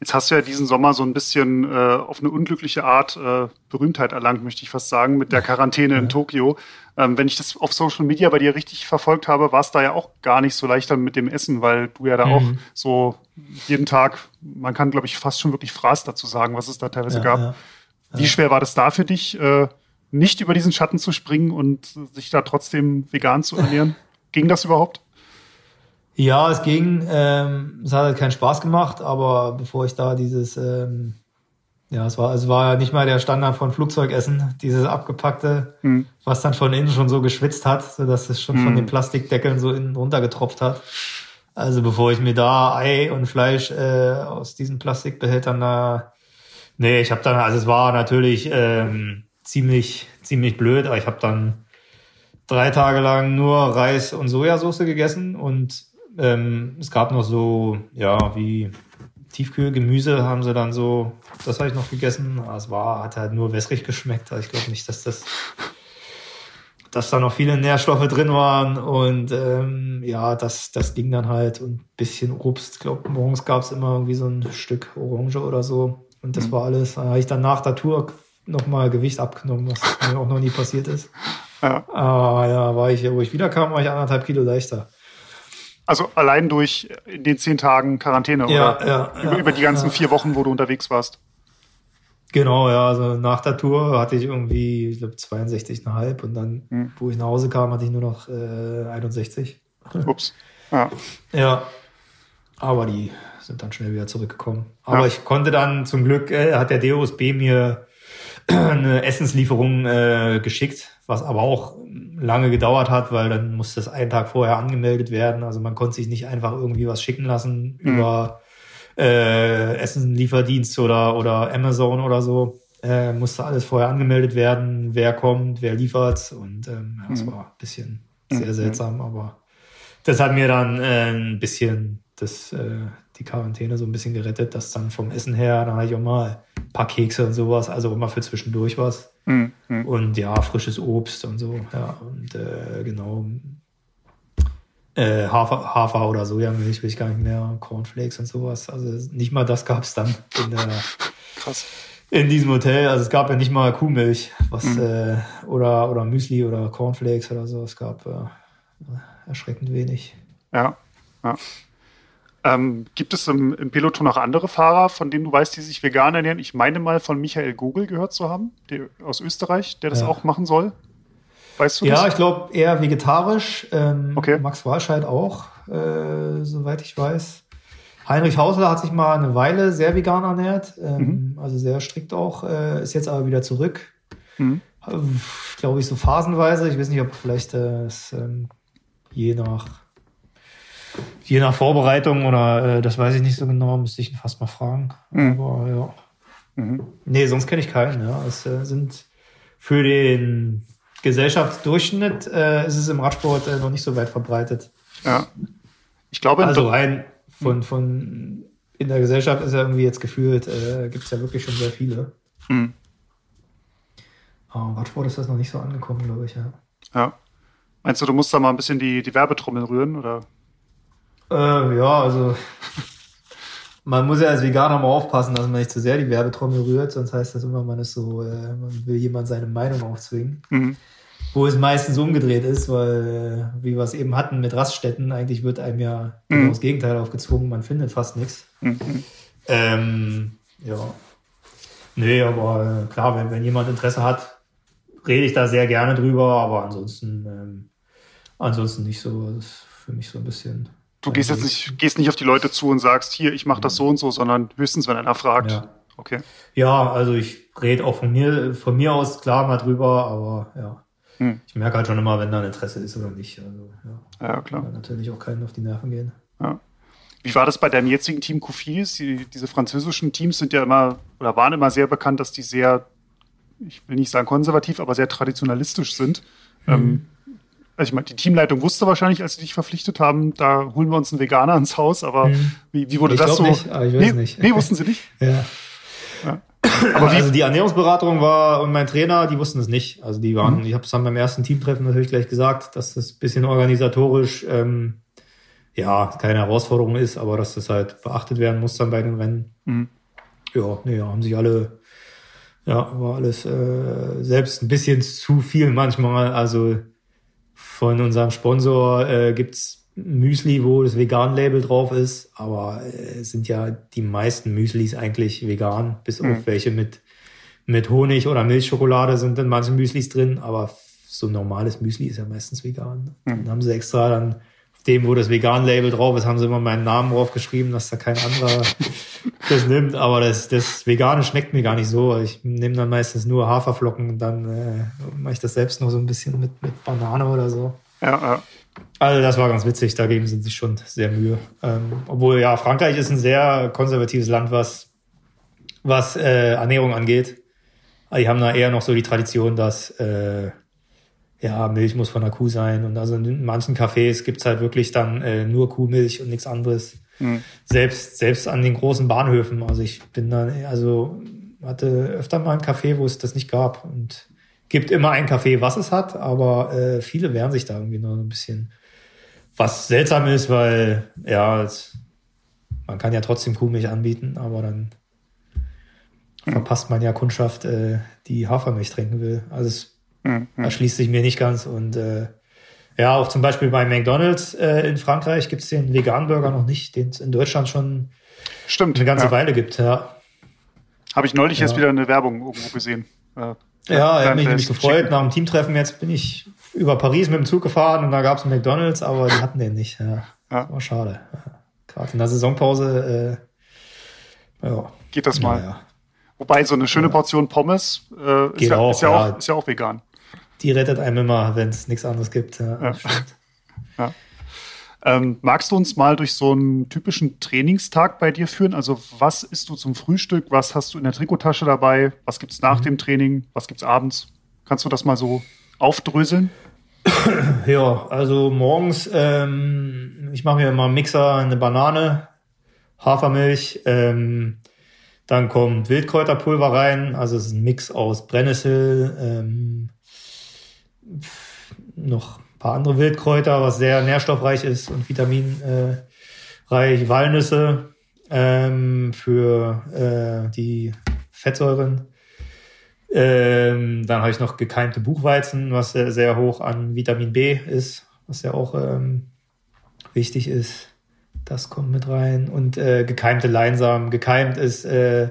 Jetzt hast du ja diesen Sommer so ein bisschen äh, auf eine unglückliche Art äh, Berühmtheit erlangt, möchte ich fast sagen, mit der Quarantäne ja. in Tokio. Ähm, wenn ich das auf Social Media bei dir richtig verfolgt habe, war es da ja auch gar nicht so leicht dann mit dem Essen, weil du ja da mhm. auch so jeden Tag, man kann glaube ich fast schon wirklich Fraß dazu sagen, was es da teilweise ja, gab. Ja. Wie schwer war das da für dich, äh, nicht über diesen Schatten zu springen und sich da trotzdem vegan zu ernähren? ging das überhaupt? Ja, es ging. Ähm, es hat halt keinen Spaß gemacht, aber bevor ich da dieses, ähm, ja, es war, es war nicht mal der Standard von Flugzeugessen, dieses abgepackte, hm. was dann von innen schon so geschwitzt hat, so dass es schon hm. von den Plastikdeckeln so innen runtergetropft hat. Also bevor ich mir da Ei und Fleisch äh, aus diesen Plastikbehältern da, nee, ich habe dann, also es war natürlich ähm, ziemlich, ziemlich blöd, aber ich habe dann drei Tage lang nur Reis und Sojasauce gegessen und ähm, es gab noch so, ja, wie Tiefkühlgemüse haben sie dann so, das habe ich noch gegessen. Es war, hat halt nur wässrig geschmeckt. Also ich glaube nicht, dass das, dass da noch viele Nährstoffe drin waren. Und ähm, ja, das, das ging dann halt. Und bisschen Obst. Glaube, morgens gab es immer irgendwie so ein Stück Orange oder so. Und das mhm. war alles. Da habe ich dann nach der Tour nochmal Gewicht abgenommen, was mir auch noch nie passiert ist. Ja. Aber ja, war ich, wo ich wiederkam, war ich anderthalb Kilo leichter. Also allein durch in den zehn Tagen Quarantäne ja, oder ja, über, ja, über die ganzen vier Wochen, wo du unterwegs warst. Genau, ja, also nach der Tour hatte ich irgendwie, ich glaube, 62,5 und dann, hm. wo ich nach Hause kam, hatte ich nur noch äh, 61. Ups. Ja. Ja. Aber die sind dann schnell wieder zurückgekommen. Aber ja. ich konnte dann zum Glück, äh, hat der DOSB mir eine Essenslieferung äh, geschickt, was aber auch lange gedauert hat, weil dann musste das einen Tag vorher angemeldet werden. Also man konnte sich nicht einfach irgendwie was schicken lassen mhm. über äh, Essenslieferdienst oder, oder Amazon oder so. Äh, musste alles vorher angemeldet werden, wer kommt, wer liefert. Und ähm, ja, das mhm. war ein bisschen sehr mhm. seltsam, aber das hat mir dann äh, ein bisschen das, äh, die Quarantäne so ein bisschen gerettet, dass dann vom Essen her, dann hatte ich auch mal ein paar Kekse und sowas, also immer für zwischendurch was. Mhm. Und ja, frisches Obst und so, ja. Und äh, genau. Äh, Hafer, Hafer oder Sojamilch will ich gar nicht mehr, Cornflakes und sowas. Also nicht mal das gab es dann in der Krass. In diesem Hotel, also es gab ja nicht mal Kuhmilch, was mhm. äh, oder oder Müsli oder Cornflakes oder so. Es gab äh, erschreckend wenig. Ja, ja. Ähm, gibt es im, im, Peloton noch andere Fahrer, von denen du weißt, die sich vegan ernähren? Ich meine mal von Michael Gogel gehört zu haben, der, aus Österreich, der das ja. auch machen soll. Weißt du ja, das? Ja, ich glaube eher vegetarisch. Ähm, okay. Max Walscheid auch, äh, soweit ich weiß. Heinrich Hausler hat sich mal eine Weile sehr vegan ernährt, ähm, mhm. also sehr strikt auch, äh, ist jetzt aber wieder zurück. Mhm. Glaube ich so phasenweise. Ich weiß nicht, ob vielleicht äh, es, ähm, je nach Je nach Vorbereitung oder äh, das weiß ich nicht so genau, müsste ich ihn fast mal fragen. Mhm. Aber ja. Mhm. Nee, sonst kenne ich keinen. Ja. Es äh, sind für den Gesellschaftsdurchschnitt äh, ist es im Radsport äh, noch nicht so weit verbreitet. Ja. Ich glaube, also rein von, von in der Gesellschaft ist ja irgendwie jetzt gefühlt, äh, gibt es ja wirklich schon sehr viele. Mhm. Aber Radsport ist das noch nicht so angekommen, glaube ich, ja. Ja. Meinst du, du musst da mal ein bisschen die, die Werbetrommel rühren, oder? Äh, ja, also man muss ja als Veganer mal aufpassen, dass man nicht zu sehr die Werbetrommel rührt, sonst heißt das immer, man ist so, äh, man will jemand seine Meinung aufzwingen. Mhm. Wo es meistens umgedreht ist, weil, äh, wie wir es eben hatten mit Raststätten, eigentlich wird einem ja mhm. genau das Gegenteil aufgezwungen, man findet fast nichts. Mhm. Ähm, ja. Nee, aber äh, klar, wenn, wenn jemand Interesse hat, rede ich da sehr gerne drüber, aber ansonsten, ähm, ansonsten nicht so. Das ist für mich so ein bisschen Du gehst jetzt nicht, gehst nicht auf die Leute zu und sagst, hier, ich mache das so und so, sondern höchstens, wenn einer fragt. Ja. Okay. Ja, also ich rede auch von mir, von mir aus klar mal drüber, aber ja. Hm. Ich merke halt schon immer, wenn da ein Interesse ist oder nicht. Also, ja. ja, klar. Kann natürlich auch keinen auf die Nerven gehen. Ja. Wie war das bei deinem jetzigen Team Kofis? Die, diese französischen Teams sind ja immer oder waren immer sehr bekannt, dass die sehr, ich will nicht sagen konservativ, aber sehr traditionalistisch sind. Mhm. Ähm, also ich meine, die Teamleitung wusste wahrscheinlich, als sie dich verpflichtet haben, da holen wir uns einen Veganer ins Haus, aber mhm. wie, wie wurde ich das so? Nicht, aber ich weiß nee, nicht. nee, wussten sie nicht? ja. ja. Aber? Also die Ernährungsberatung war und mein Trainer, die wussten es nicht. Also die waren, mhm. ich habe es dann beim ersten Teamtreffen natürlich gleich gesagt, dass das bisschen organisatorisch ähm, ja keine Herausforderung ist, aber dass das halt beachtet werden muss dann bei den Rennen. Mhm. Ja, nee, haben sich alle, ja, war alles äh, selbst ein bisschen zu viel manchmal. Also von unserem Sponsor äh, gibt's Müsli, wo das Vegan-Label drauf ist, aber äh, sind ja die meisten Müslis eigentlich vegan, bis mhm. auf welche mit mit Honig oder Milchschokolade sind in manchen Müslis drin, aber so normales Müsli ist ja meistens vegan. Mhm. Dann haben sie extra dann auf dem, wo das Vegan-Label drauf ist, haben sie immer meinen Namen drauf geschrieben, dass da kein anderer das nimmt. Aber das, das Vegane schmeckt mir gar nicht so. Ich nehme dann meistens nur Haferflocken und dann äh, mache ich das selbst noch so ein bisschen mit, mit Banane oder so. Ja, ja. Also das war ganz witzig, da geben sie sich schon sehr Mühe. Ähm, obwohl ja, Frankreich ist ein sehr konservatives Land, was, was äh, Ernährung angeht. Die haben da eher noch so die Tradition, dass äh, ja, Milch muss von der Kuh sein. Und also in manchen Cafés gibt's halt wirklich dann äh, nur Kuhmilch und nichts anderes. Mhm. Selbst, selbst an den großen Bahnhöfen. Also ich bin da, also hatte öfter mal ein Café, wo es das nicht gab. Und gibt immer ein Café, was es hat, aber äh, viele wehren sich da irgendwie noch ein bisschen. Was seltsam ist, weil, ja, es, man kann ja trotzdem Kuhmilch anbieten, aber dann mhm. verpasst man ja Kundschaft, äh, die Hafermilch trinken will. Also es mhm. erschließt sich mir nicht ganz. Und äh, ja, auch zum Beispiel bei McDonalds äh, in Frankreich gibt's den Vegan Burger noch nicht, den es in Deutschland schon Stimmt, eine ganze ja. Weile gibt. Ja. Habe ich neulich ja. erst wieder eine Werbung irgendwo gesehen. Äh, ja, er hat mich nämlich gefreut. Nach dem Teamtreffen jetzt bin ich über Paris mit dem Zug gefahren und da gab es einen McDonalds, aber die hatten den nicht. Ja, ja. war schade. Gerade in der Saisonpause. Äh, ja. Geht das mal. Wobei so eine schöne Portion Pommes äh, ist, ja, auch, ist, ja auch, ist ja auch vegan. Die rettet einem immer, wenn es nichts anderes gibt. Ja, ja. Ähm, magst du uns mal durch so einen typischen Trainingstag bei dir führen? Also was isst du zum Frühstück? Was hast du in der Trikotasche dabei? Was gibt es nach mhm. dem Training? Was gibt es abends? Kannst du das mal so aufdröseln? Ja, also morgens, ähm, ich mache mir immer einen Mixer, eine Banane, Hafermilch, ähm, dann kommt Wildkräuterpulver rein, also es ist ein Mix aus Brennnessel, ähm, noch paar andere Wildkräuter, was sehr nährstoffreich ist und vitaminreich. Walnüsse ähm, für äh, die Fettsäuren. Ähm, dann habe ich noch gekeimte Buchweizen, was sehr, sehr, hoch an Vitamin B ist, was ja auch ähm, wichtig ist. Das kommt mit rein. Und äh, gekeimte Leinsamen. Gekeimt ist, äh,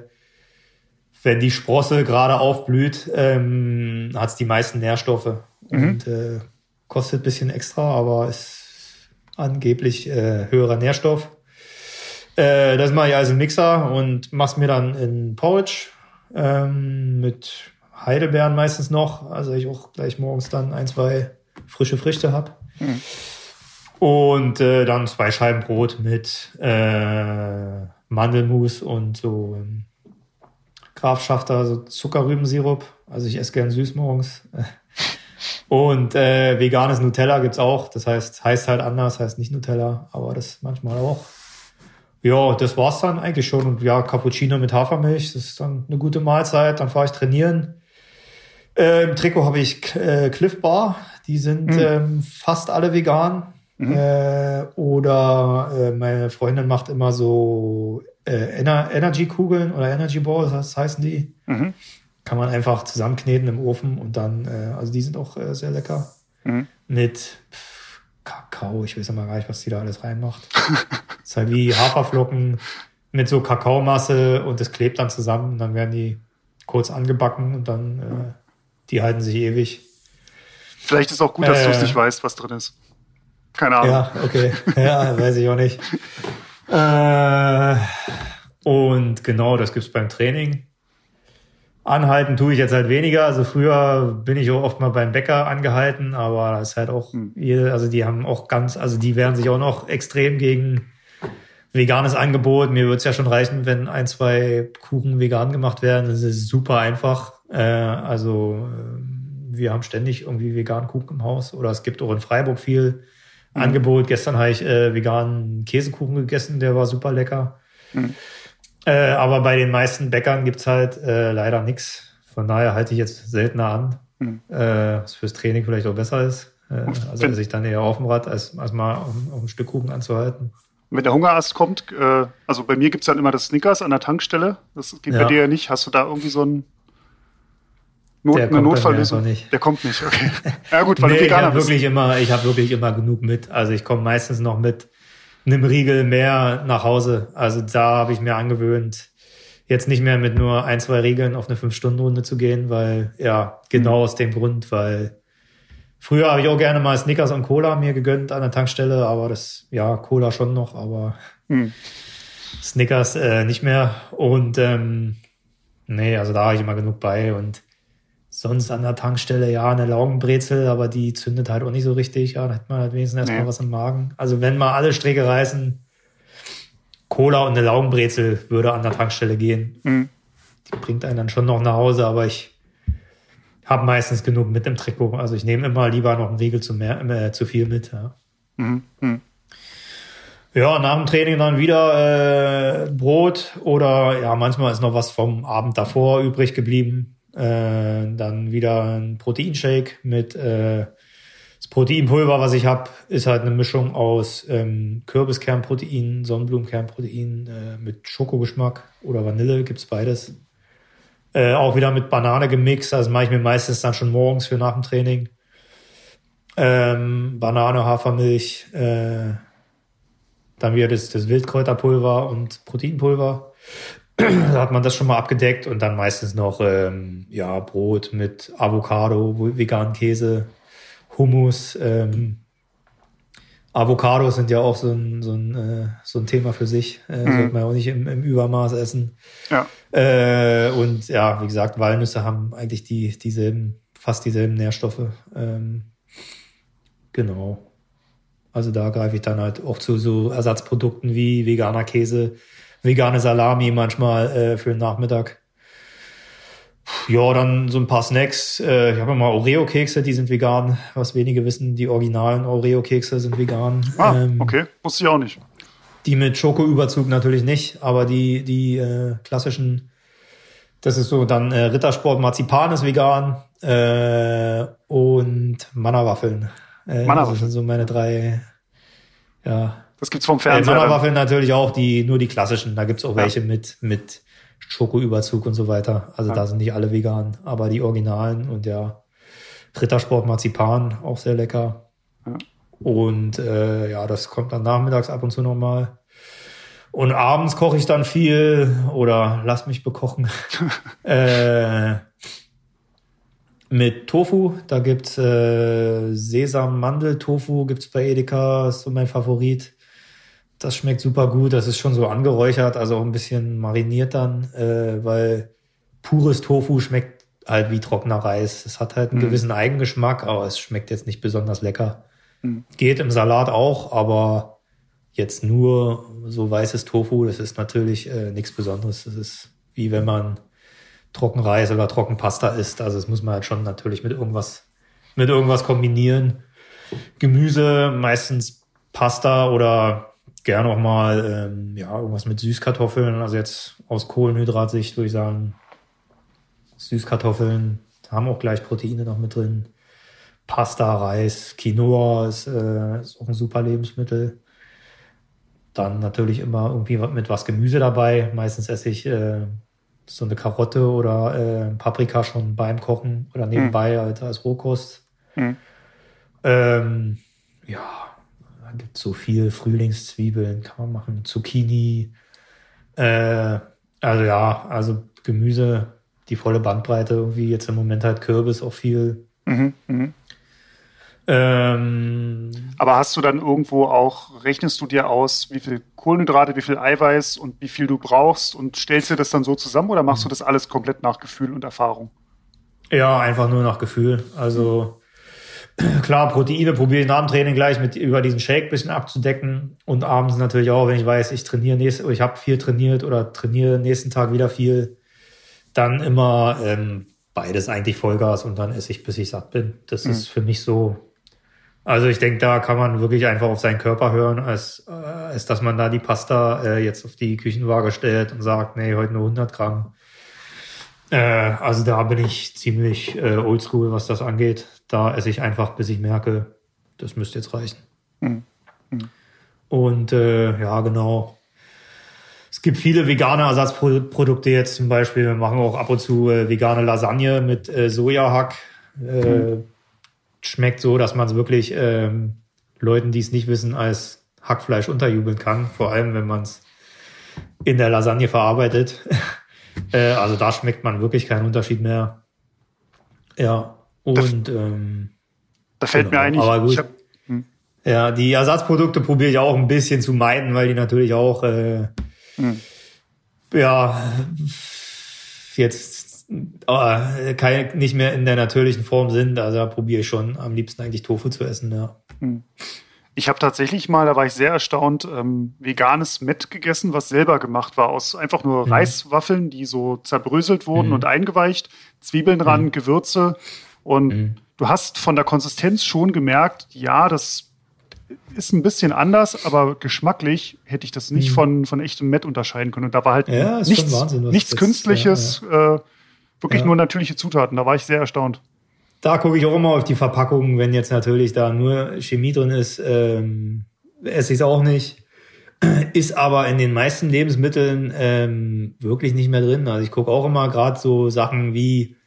wenn die Sprosse gerade aufblüht, ähm, hat es die meisten Nährstoffe. Mhm. Und äh, Kostet bisschen extra, aber ist angeblich äh, höherer Nährstoff. Äh, das mache ich also im Mixer und mach's mir dann in Porridge ähm, mit Heidelbeeren meistens noch. Also ich auch gleich morgens dann ein, zwei frische Früchte hab. Mhm. Und äh, dann zwei Scheiben Brot mit äh, Mandelmus und so ähm, Grafschafter, so Zuckerrübensirup. Also ich esse gern süß morgens. Und äh, veganes Nutella gibt's auch. Das heißt, heißt halt anders, heißt nicht Nutella, aber das manchmal auch. Ja, das war's dann eigentlich schon. Und ja, Cappuccino mit Hafermilch, das ist dann eine gute Mahlzeit. Dann fahre ich trainieren. Äh, Im Trikot habe ich äh, Cliff Bar. Die sind mhm. ähm, fast alle vegan. Mhm. Äh, oder äh, meine Freundin macht immer so äh, Ener Energy-Kugeln oder Energy Balls, das heißen die. Mhm kann man einfach zusammenkneten im Ofen und dann, äh, also die sind auch äh, sehr lecker. Mhm. Mit pff, Kakao, ich weiß ja mal gar nicht, was die da alles reinmacht. das ist halt wie Haferflocken mit so Kakaomasse und das klebt dann zusammen und dann werden die kurz angebacken und dann, äh, die halten sich ewig. Vielleicht ist auch gut, dass äh, du es nicht weißt, was drin ist. Keine Ahnung. Ja, okay. Ja, weiß ich auch nicht. Äh, und genau, das gibt's beim Training. Anhalten tue ich jetzt halt weniger. Also früher bin ich auch oft mal beim Bäcker angehalten, aber das ist halt auch, hm. also die haben auch ganz, also die wehren sich auch noch extrem gegen veganes Angebot. Mir würde es ja schon reichen, wenn ein, zwei Kuchen vegan gemacht werden. Das ist super einfach. Äh, also äh, wir haben ständig irgendwie veganen Kuchen im Haus oder es gibt auch in Freiburg viel mhm. Angebot. Gestern habe ich äh, veganen Käsekuchen gegessen, der war super lecker. Mhm. Äh, aber bei den meisten Bäckern gibt's halt äh, leider nichts. Von daher halte ich jetzt seltener an, mhm. äh, was fürs Training vielleicht auch besser ist. Äh, also sich dann eher auf dem Rad, als, als mal auf, auf ein Stück Kuchen anzuhalten. Wenn der Hungerast kommt, äh, also bei mir gibt's dann immer das Snickers an der Tankstelle. Das geht ja. bei dir ja nicht. Hast du da irgendwie so einen Not, der eine Notfalllösung? Nicht. Der kommt nicht, okay. Ja gut, weil nee, du Veganer ich hab bist. Wirklich immer, ich habe wirklich immer genug mit. Also ich komme meistens noch mit einem Riegel mehr nach Hause. Also da habe ich mir angewöhnt, jetzt nicht mehr mit nur ein, zwei Regeln auf eine Fünf-Stunden-Runde zu gehen, weil, ja, genau mhm. aus dem Grund, weil früher habe ich auch gerne mal Snickers und Cola mir gegönnt an der Tankstelle, aber das, ja, Cola schon noch, aber mhm. Snickers äh, nicht mehr. Und ähm, nee, also da habe ich immer genug bei und sonst an der Tankstelle, ja, eine Laugenbrezel, aber die zündet halt auch nicht so richtig. Ja, da hat man halt wenigstens erstmal nee. was im Magen. Also wenn mal alle Strecke reißen, Cola und eine Laugenbrezel würde an der Tankstelle gehen. Mhm. Die bringt einen dann schon noch nach Hause, aber ich habe meistens genug mit im Trikot. Also ich nehme immer lieber noch einen Riegel zu, mehr, äh, zu viel mit. Ja. Mhm. Mhm. Ja, nach dem Training dann wieder äh, Brot oder ja, manchmal ist noch was vom Abend davor übrig geblieben. Äh, dann wieder ein Proteinshake mit äh, das Proteinpulver, was ich habe, ist halt eine Mischung aus ähm, Kürbiskernprotein, Sonnenblumenkernprotein äh, mit Schokogeschmack oder Vanille, gibt's beides. Äh, auch wieder mit Banane gemixt, also mache ich mir meistens dann schon morgens für nach dem Training. Ähm, Banane, Hafermilch, äh, dann wieder das, das Wildkräuterpulver und Proteinpulver. da hat man das schon mal abgedeckt und dann meistens noch ähm, ja Brot mit Avocado, veganen Käse, Hummus, ähm, Avocados sind ja auch so ein, so ein, äh, so ein Thema für sich. Äh, mhm. Sollte man ja auch nicht im, im Übermaß essen. Ja. Äh, und ja, wie gesagt, Walnüsse haben eigentlich die, dieselben, fast dieselben Nährstoffe. Ähm, genau. Also da greife ich dann halt auch zu so Ersatzprodukten wie veganer Käse, vegane Salami manchmal äh, für den Nachmittag. Ja, dann so ein paar Snacks. Äh, ich habe mal Oreo-Kekse, die sind vegan. Was wenige wissen, die originalen Oreo-Kekse sind vegan. Ah, ähm, okay. Wusste ich auch nicht. Die mit Schokoüberzug natürlich nicht, aber die, die äh, klassischen, das ist so dann äh, Rittersport Marzipan ist vegan äh, und Manna-Waffeln. Äh, Manna-Waffeln. Das sind so meine drei, ja. Das gibt's vom Fernseher. Äh, Manna-Waffeln natürlich auch, die, nur die klassischen. Da gibt's auch ja. welche mit, mit Schokoüberzug und so weiter. Also ja. da sind nicht alle vegan, aber die Originalen und der Rittersport Marzipan auch sehr lecker. Ja. Und äh, ja, das kommt dann nachmittags ab und zu nochmal. Und abends koche ich dann viel oder lass mich bekochen. äh, mit Tofu, da gibt's äh, Sesam-Mandel-Tofu, gibt's bei Edeka, ist so mein Favorit. Das schmeckt super gut. Das ist schon so angeräuchert, also auch ein bisschen mariniert dann, äh, weil pures Tofu schmeckt halt wie trockener Reis. Es hat halt einen mhm. gewissen Eigengeschmack, aber es schmeckt jetzt nicht besonders lecker. Mhm. Geht im Salat auch, aber jetzt nur so weißes Tofu, das ist natürlich äh, nichts Besonderes. Das ist wie wenn man Trockenreis oder Trockenpasta isst. Also das muss man halt schon natürlich mit irgendwas, mit irgendwas kombinieren. Gemüse, meistens Pasta oder gerne auch mal ähm, ja, irgendwas mit Süßkartoffeln. Also jetzt aus Kohlenhydratsicht würde ich sagen, Süßkartoffeln haben auch gleich Proteine noch mit drin. Pasta, Reis, Quinoa ist, äh, ist auch ein super Lebensmittel. Dann natürlich immer irgendwie mit was Gemüse dabei. Meistens esse ich äh, so eine Karotte oder äh, Paprika schon beim Kochen oder nebenbei mhm. als Rohkost. Mhm. Ähm, ja, gibt so viel Frühlingszwiebeln, kann man machen, Zucchini. Äh, also ja, also Gemüse, die volle Bandbreite, irgendwie jetzt im Moment halt Kürbis auch viel. Mhm, mh. ähm, Aber hast du dann irgendwo auch, rechnest du dir aus, wie viel Kohlenhydrate, wie viel Eiweiß und wie viel du brauchst und stellst dir das dann so zusammen oder machst mhm. du das alles komplett nach Gefühl und Erfahrung? Ja, einfach nur nach Gefühl. Also Klar, Proteine probiere ich nach dem Training gleich mit über diesen Shake bisschen abzudecken und abends natürlich auch, wenn ich weiß, ich trainiere nächste, ich habe viel trainiert oder trainiere nächsten Tag wieder viel, dann immer ähm, beides eigentlich Vollgas und dann esse ich, bis ich satt bin. Das mhm. ist für mich so. Also ich denke, da kann man wirklich einfach auf seinen Körper hören, als, äh, als dass man da die Pasta äh, jetzt auf die Küchenwaage stellt und sagt, nee, heute nur 100 Gramm. Äh, also da bin ich ziemlich äh, oldschool, was das angeht. Da esse ich einfach, bis ich merke, das müsste jetzt reichen. Mhm. Mhm. Und äh, ja, genau. Es gibt viele vegane Ersatzprodukte jetzt zum Beispiel. Wir machen auch ab und zu äh, vegane Lasagne mit äh, Sojahack. Mhm. Schmeckt so, dass man es wirklich ähm, Leuten, die es nicht wissen, als Hackfleisch unterjubeln kann. Vor allem, wenn man es in der Lasagne verarbeitet. Äh, also da schmeckt man wirklich keinen Unterschied mehr. Ja, und ähm, Da fällt Genau, mir ein, aber gut. hab, ja, die Ersatzprodukte probiere ich auch ein bisschen zu meiden, weil die natürlich auch äh, Hm. ja jetzt äh, keine, nicht mehr in der natürlichen Form sind. Also da probiere ich schon am liebsten eigentlich Tofu zu essen. Ja. Ich habe tatsächlich mal, da war ich sehr erstaunt, ähm, veganes Met gegessen, was selber gemacht war aus einfach nur Mhm. Reiswaffeln, die so zerbröselt wurden Mhm. und eingeweicht, Zwiebeln dran, Gewürze und Mhm. du hast von der Konsistenz schon gemerkt, ja, das ist ein bisschen anders, aber geschmacklich hätte ich das nicht Mhm. von, von echtem Met unterscheiden können. Und da war halt Ja, nichts, Wahnsinn, nichts Künstliches, Äh, wirklich Ja. nur natürliche Zutaten. Da war ich sehr erstaunt. Da gucke ich auch immer auf die Verpackung, wenn jetzt natürlich da nur Chemie drin ist, ähm, esse ich es auch nicht. Ist aber in den meisten Lebensmitteln ähm, wirklich nicht mehr drin. Also ich gucke auch immer gerade so Sachen wie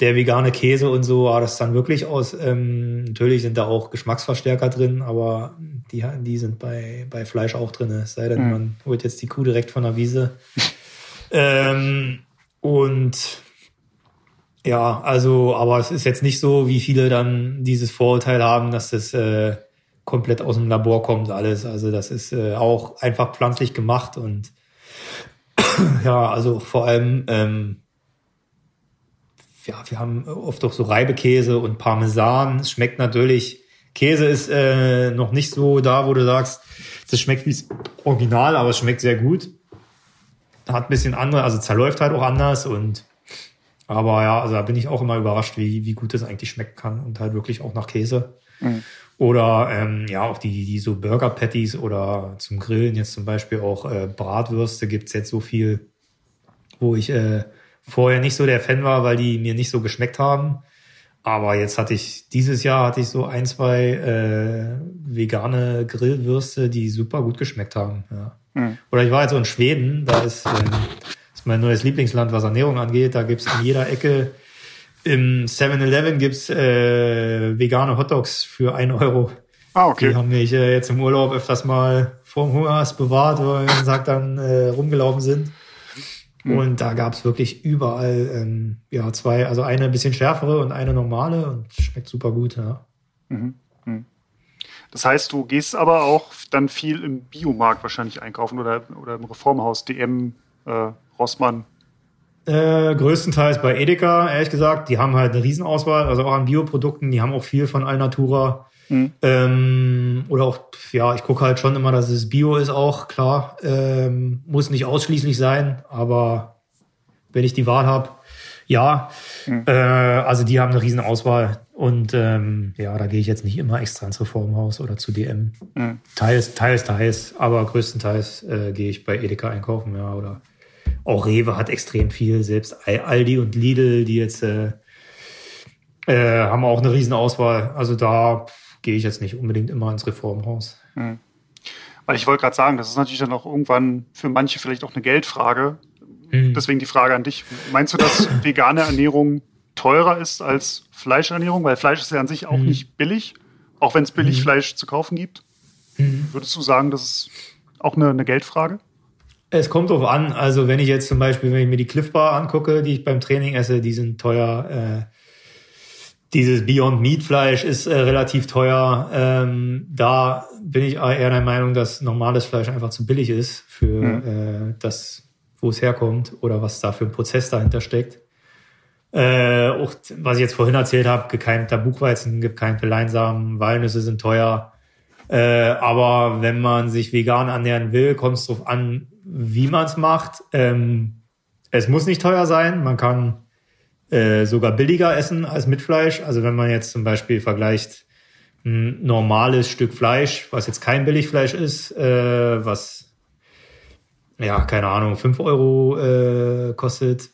der vegane Käse und so, ah, das ist dann wirklich aus. Ähm, natürlich sind da auch Geschmacksverstärker drin, aber die, die sind bei, bei Fleisch auch drin. Es sei denn, Mhm. man holt jetzt die Kuh direkt von der Wiese. ähm, und ja, also, aber es ist jetzt nicht so, wie viele dann dieses Vorurteil haben, dass das äh, komplett aus dem Labor kommt, alles. Also das ist äh, auch einfach pflanzlich gemacht und ja, also vor allem, ähm, ja, wir haben oft auch so Reibekäse und Parmesan. Es schmeckt natürlich, Käse ist äh, noch nicht so da, wo du sagst, das schmeckt wie das Original, aber es schmeckt sehr gut. Hat ein bisschen andere, also zerläuft halt auch anders und aber ja, also da bin ich auch immer überrascht, wie, wie gut das eigentlich schmecken kann und halt wirklich auch nach Käse. Mhm. Oder ähm, ja, auch die, die so Burger Patties oder zum Grillen jetzt zum Beispiel auch äh, Bratwürste gibt's jetzt so viel, wo ich äh, vorher nicht so der Fan war, weil die mir nicht so geschmeckt haben. Aber jetzt hatte ich, dieses Jahr hatte ich so ein, zwei äh, vegane Grillwürste, die super gut geschmeckt haben. Ja. Mhm. Oder ich war jetzt so in Schweden, da ist, ähm, ist mein neues Lieblingsland, was Ernährung angeht. Da gibt's in jeder Ecke im 7-Eleven gibt's äh, vegane Hotdogs für ein Euro. Ah, Die okay. haben mich äh, jetzt im Urlaub öfters mal vorm Hungerast bewahrt, weil wir Tag dann äh, rumgelaufen sind. Mhm. Und da gab's wirklich überall ähm, ja zwei, also eine ein bisschen schärfere und eine normale und schmeckt super gut. Ja. Mhm. Mhm. Das heißt, du gehst aber auch dann viel im Biomarkt wahrscheinlich einkaufen oder, oder im Reformhaus, DM, äh, Rossmann. Äh, größtenteils bei Edeka, ehrlich gesagt. Die haben halt eine Riesenauswahl, also auch an Bioprodukten. Die haben auch viel von Alnatura. Mhm. Ähm, oder auch, ja, ich gucke halt schon immer, dass es Bio ist auch, klar. Ähm, muss nicht ausschließlich sein, aber wenn ich die Wahl habe, ja. Mhm. Äh, also die haben eine Riesenauswahl. Und ähm, ja, da gehe ich jetzt nicht immer extra ins Reformhaus oder zu DM. Mhm. Teils, teils, teils, aber größtenteils äh, gehe ich bei Edeka einkaufen, ja, oder auch Rewe hat extrem viel, selbst Al- Aldi und Lidl, die jetzt äh, äh, haben auch eine riesen Auswahl. Also da gehe ich jetzt nicht unbedingt immer ins Reformhaus. Weil ich wollte gerade sagen, das ist natürlich dann auch irgendwann für manche vielleicht auch eine Geldfrage. Mhm. Deswegen die Frage an dich. Meinst du, dass vegane Ernährung teurer ist als Fleischernährung? Weil Fleisch ist ja an sich auch Mhm. nicht billig, auch wenn es billig Mhm. Fleisch zu kaufen gibt. Mhm. Würdest du sagen, das ist auch eine, eine Geldfrage? Es kommt drauf an. Also wenn ich jetzt zum Beispiel, wenn ich mir die Cliff Bar angucke, die ich beim Training esse, die sind teuer. Äh, dieses Beyond Meat Fleisch ist äh, relativ teuer. Ähm, da bin ich eher der Meinung, dass normales Fleisch einfach zu billig ist für äh, das, wo es herkommt oder was da für ein Prozess dahinter steckt. Äh, auch was ich jetzt vorhin erzählt habe, gekeimter Buchweizen, gekeimte Leinsamen, Walnüsse sind teuer. Äh, aber wenn man sich vegan ernähren will, kommt es darauf an, wie man es macht. Ähm, es muss nicht teuer sein. Man kann äh, sogar billiger essen als mit Fleisch. Also wenn man jetzt zum Beispiel vergleicht ein normales Stück Fleisch, was jetzt kein Billigfleisch ist, äh, was ja, keine Ahnung, fünf Euro äh, kostet,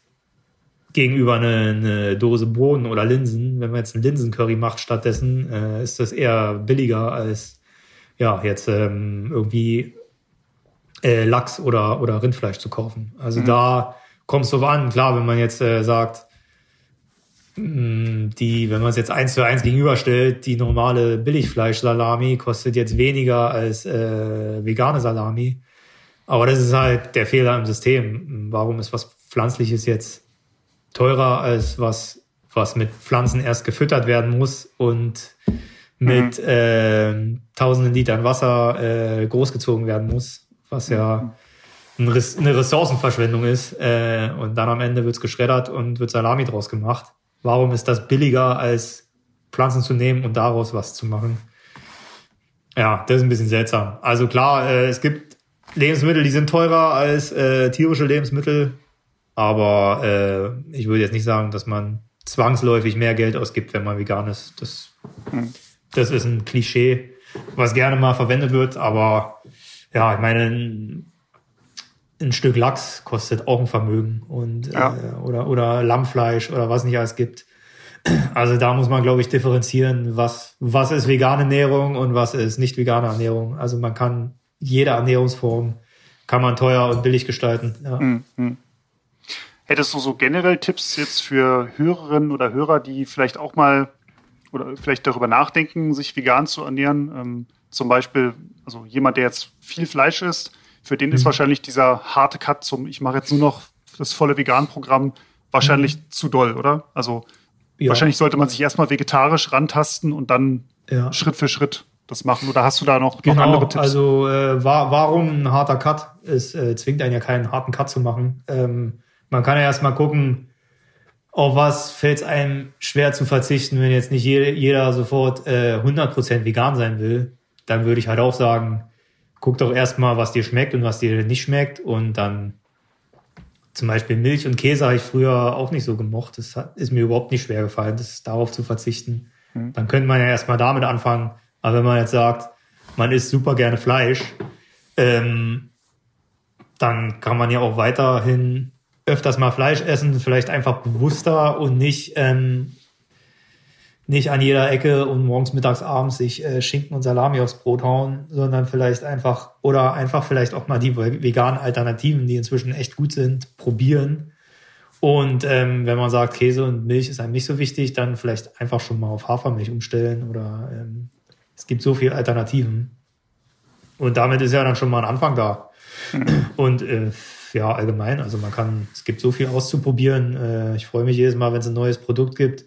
gegenüber eine, eine Dose Bohnen oder Linsen. Wenn man jetzt einen Linsencurry macht stattdessen, äh, ist das eher billiger als ja jetzt ähm, irgendwie äh, Lachs oder, oder Rindfleisch zu kaufen. Also da kommt es drauf an. Klar, wenn man jetzt äh, sagt, mh, die, wenn man es jetzt eins zu eins gegenüberstellt, die normale Billigfleisch-Salami kostet jetzt weniger als äh, vegane Salami. Aber das ist halt der Fehler im System. Warum ist was pflanzliches jetzt teurer als was, was mit Pflanzen erst gefüttert werden muss und mit mhm. äh, tausenden Litern Wasser äh, großgezogen werden muss, was ja eine Ressourcenverschwendung ist. Äh, und dann am Ende wird's geschreddert und wird Salami draus gemacht. Warum ist das billiger, als Pflanzen zu nehmen und daraus was zu machen? Ja, das ist ein bisschen seltsam. Also klar, äh, es gibt Lebensmittel, die sind teurer als äh, tierische Lebensmittel, aber äh, ich würde jetzt nicht sagen, dass man zwangsläufig mehr Geld ausgibt, wenn man vegan ist. Das, hm. das ist ein Klischee, was gerne mal verwendet wird, aber ja, ich meine, ein, Stück Lachs kostet auch ein Vermögen und ja. äh, oder oder Lammfleisch oder was nicht alles gibt. Also da muss man, glaube ich, differenzieren, was, was ist vegane Ernährung und was ist nicht vegane Ernährung. Also man kann jede Ernährungsform kann man teuer und billig gestalten. Ja. Mhm. Hättest du so generell Tipps jetzt für Hörerinnen oder Hörer, die vielleicht auch mal oder vielleicht darüber nachdenken, sich vegan zu ernähren? Ähm, zum Beispiel, also jemand, der jetzt viel Fleisch isst, für den mhm. ist wahrscheinlich dieser harte Cut zum, ich mache jetzt nur noch das volle Vegan-Programm wahrscheinlich mhm. zu doll, oder? Also ja. Wahrscheinlich sollte man sich erstmal vegetarisch rantasten und dann ja. Schritt für Schritt das machen. Oder hast du da noch, genau, noch andere Tipps? Also äh, war, warum ein harter Cut? Es äh, zwingt einen ja keinen harten Cut zu machen. Ähm, man kann ja erstmal gucken, auf was fällt es einem schwer zu verzichten, wenn jetzt nicht jeder, jeder sofort äh, 100% vegan sein will. Dann würde ich halt auch sagen, guck doch erstmal, was dir schmeckt und was dir nicht schmeckt und dann zum Beispiel Milch und Käse habe ich früher auch nicht so gemocht. Das ist mir überhaupt nicht schwer gefallen, das darauf zu verzichten. Mhm. Dann könnte man ja erstmal damit anfangen. Aber wenn man jetzt sagt, man isst super gerne Fleisch, ähm, dann kann man ja auch weiterhin öfters mal Fleisch essen, vielleicht einfach bewusster und nicht ähm, nicht an jeder Ecke und morgens, mittags, abends sich äh, Schinken und Salami aufs Brot hauen, sondern vielleicht einfach oder einfach vielleicht auch mal die veganen Alternativen, die inzwischen echt gut sind, probieren. Und ähm, wenn man sagt, Käse und Milch ist einem nicht so wichtig, dann vielleicht einfach schon mal auf Hafermilch umstellen oder ähm, es gibt so viele Alternativen. Und damit ist ja dann schon mal ein Anfang da. Und äh, ja, allgemein, also man kann, es gibt so viel auszuprobieren. Äh, ich freue mich jedes Mal, wenn es ein neues Produkt gibt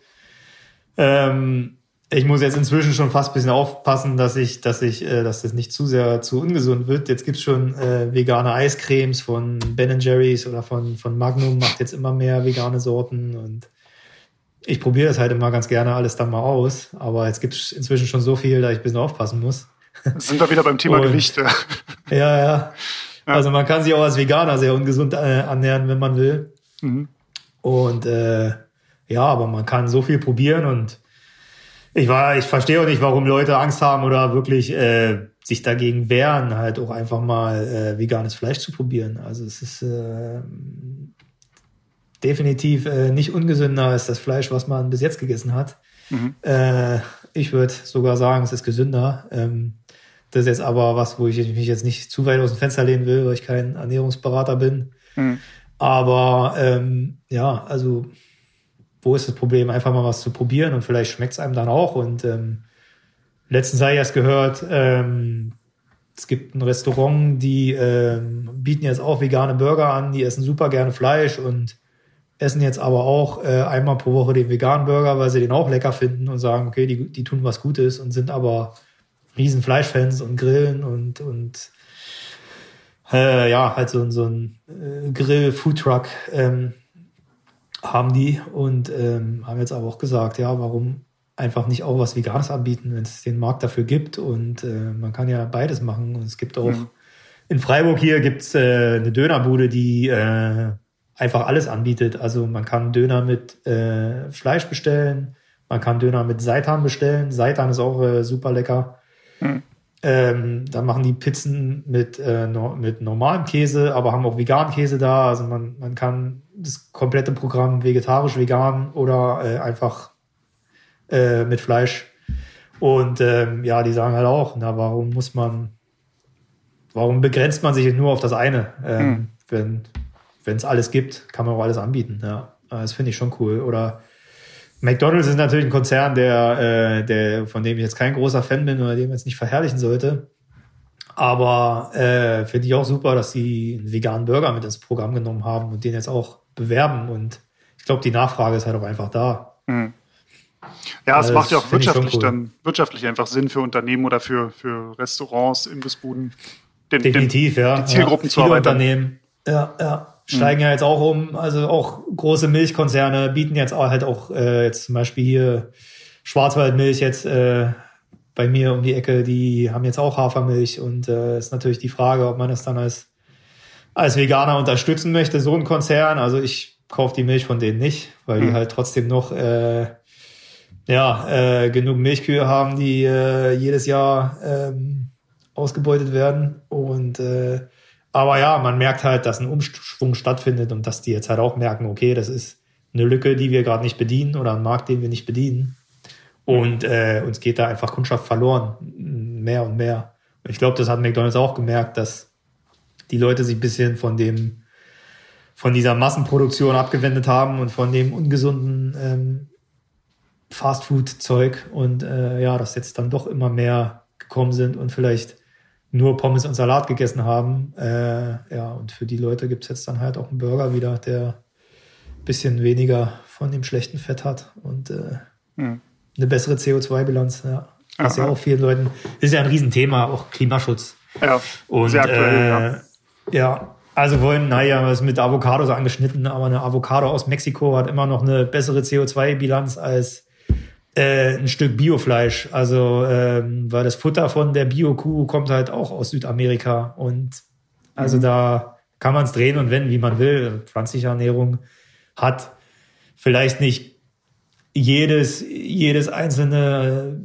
ähm, ich muss jetzt inzwischen schon fast ein bisschen aufpassen, dass ich, dass ich, äh, dass das nicht zu sehr zu ungesund wird. Jetzt gibt's schon äh, vegane Eiscremes von Ben Jerry's oder von, von Magnum, macht jetzt immer mehr vegane Sorten und ich probiere das halt immer ganz gerne alles dann mal aus. Aber jetzt gibt's inzwischen schon so viel, da ich ein bisschen aufpassen muss. Sind wir wieder beim Thema und, Gewichte. Ja, ja, ja. Also man kann sich auch als Veganer sehr ungesund äh, ernähren, wenn man will. Mhm. Und äh, ja, aber man kann so viel probieren und ich war, ich verstehe auch nicht, warum Leute Angst haben oder wirklich äh, sich dagegen wehren, halt auch einfach mal äh, veganes Fleisch zu probieren. Also es ist äh, definitiv äh, nicht ungesünder als das Fleisch, was man bis jetzt gegessen hat. Mhm. Äh, ich würde sogar sagen, es ist gesünder. Ähm, das ist jetzt aber was, wo ich mich jetzt nicht zu weit aus dem Fenster lehnen will, weil ich kein Ernährungsberater bin. Mhm. Aber ähm, ja, also wo ist das Problem, einfach mal was zu probieren und vielleicht schmeckt es einem dann auch. Und ähm, letztens habe ich erst gehört, ähm, es gibt ein Restaurant, die ähm, bieten jetzt auch vegane Burger an, die essen super gerne Fleisch und essen jetzt aber auch äh, einmal pro Woche den veganen Burger, weil sie den auch lecker finden und sagen, okay, die, die tun was Gutes und sind aber riesen Fleischfans und grillen und, und äh, ja, halt so, so ein äh, Grill-Foodtruck ähm, haben die und ähm, haben jetzt aber auch gesagt, ja, warum einfach nicht auch was Veganes anbieten, wenn es den Markt dafür gibt und äh, man kann ja beides machen und es gibt auch mhm. in Freiburg hier gibt's äh, eine Dönerbude, die äh, einfach alles anbietet. Also man kann Döner mit äh, Fleisch bestellen, man kann Döner mit Seitan bestellen. Seitan ist auch äh, super lecker. Mhm. Ähm, dann machen die Pizzen mit, äh, no, mit normalem Käse, aber haben auch veganen Käse da. Also man, man kann das komplette Programm vegetarisch, vegan oder äh, einfach äh, mit Fleisch. Und ähm, ja, die sagen halt auch, na, warum muss man, warum begrenzt man sich nur auf das eine? Ähm, hm. Wenn wenn es alles gibt, kann man auch alles anbieten. Ja, das finde ich schon cool. Oder McDonald's ist natürlich ein Konzern, der, äh, der, von dem ich jetzt kein großer Fan bin oder dem jetzt nicht verherrlichen sollte. Aber äh, finde ich auch super, dass sie einen veganen Burger mit ins Programm genommen haben und den jetzt auch bewerben. Und ich glaube, die Nachfrage ist halt auch einfach da. Mhm. Ja, es macht ja auch wirtschaftlich cool. dann wirtschaftlich einfach Sinn für Unternehmen oder für, für Restaurants, Imbissbuden, den, Definitiv, den, ja. die Zielgruppen ja, zu erweitern. Unternehmen, ja, ja, steigen mhm. ja jetzt auch um. Also auch große Milchkonzerne bieten jetzt auch halt auch äh, jetzt zum Beispiel hier Schwarzwaldmilch jetzt äh, bei mir um die Ecke, die haben jetzt auch Hafermilch und äh, ist natürlich die Frage, ob man das dann als als Veganer unterstützen möchte, so ein Konzern. Also ich kaufe die Milch von denen nicht, weil mhm. die halt trotzdem noch äh, ja, äh, genug Milchkühe haben, die äh, jedes Jahr ähm, ausgebeutet werden. Und äh, aber ja, man merkt halt, dass ein Umschwung stattfindet und dass die jetzt halt auch merken, okay, das ist eine Lücke, die wir gerade nicht bedienen oder ein Markt, den wir nicht bedienen. Und äh, uns geht da einfach Kundschaft verloren, mehr und mehr. Und ich glaube, das hat McDonald's auch gemerkt, dass die Leute sich ein bisschen von dem von dieser Massenproduktion abgewendet haben und von dem ungesunden ähm, Fastfood-Zeug und äh, ja, dass jetzt dann doch immer mehr gekommen sind und vielleicht nur Pommes und Salat gegessen haben. Äh, ja, und für die Leute gibt's jetzt dann halt auch einen Burger wieder, der bisschen weniger von dem schlechten Fett hat und äh, hm. eine bessere CO2-Bilanz. Ja. Das ist ja auch vielen Leuten, ist ja ein Riesenthema, auch Klimaschutz. Ja, und, sehr aktuell, äh, ja. ja. Also wollen, naja, was mit Avocados angeschnitten, aber eine Avocado aus Mexiko hat immer noch eine bessere CO2-Bilanz als äh, ein Stück Biofleisch. Also, ähm, weil das Futter von der Bio-Kuh kommt halt auch aus Südamerika. Und also mhm. da kann man es drehen und wenden, wie man will. Pflanzliche Ernährung hat vielleicht nicht jedes, jedes einzelne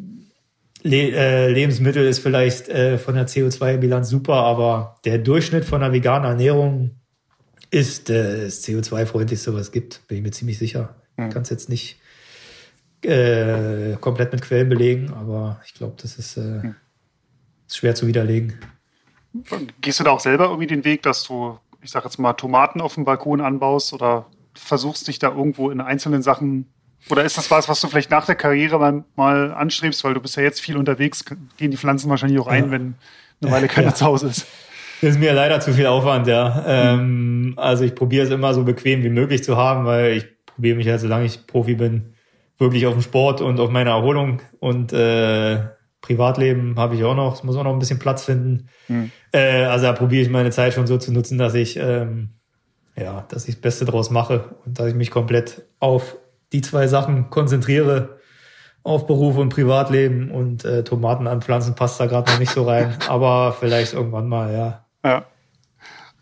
Le äh, Lebensmittel ist vielleicht äh, von der CO2-Bilanz super, aber der Durchschnitt von einer veganen Ernährung ist äh, das CO2-freundlichste, was es gibt, bin ich mir ziemlich sicher. Mhm. Kann es jetzt nicht äh, komplett mit Quellen belegen, aber ich glaube, das ist, äh, hm. ist schwer zu widerlegen. Gehst du da auch selber irgendwie den Weg, dass du, ich sage jetzt mal, Tomaten auf dem Balkon anbaust oder versuchst dich da irgendwo in einzelnen Sachen oder ist das was, was du vielleicht nach der Karriere mal, mal anstrebst, weil du bist ja jetzt viel unterwegs, gehen die Pflanzen wahrscheinlich auch ein, ja. wenn eine Weile keiner ja. zu Hause ist. Das ist mir leider zu viel Aufwand, ja. Ähm, also ich probiere es immer so bequem wie möglich zu haben, weil ich probiere mich ja, solange ich Profi bin, wirklich auf den Sport und auf meine Erholung und äh, Privatleben habe ich auch noch. Es muss auch noch ein bisschen Platz finden. Mhm. Äh, also da probiere ich meine Zeit schon so zu nutzen, dass ich ähm, ja, dass ich das Beste draus mache und dass ich mich komplett auf die zwei Sachen konzentriere. Auf Beruf und Privatleben und äh, Tomaten anpflanzen passt da gerade noch nicht so rein, aber vielleicht irgendwann mal, ja. Ja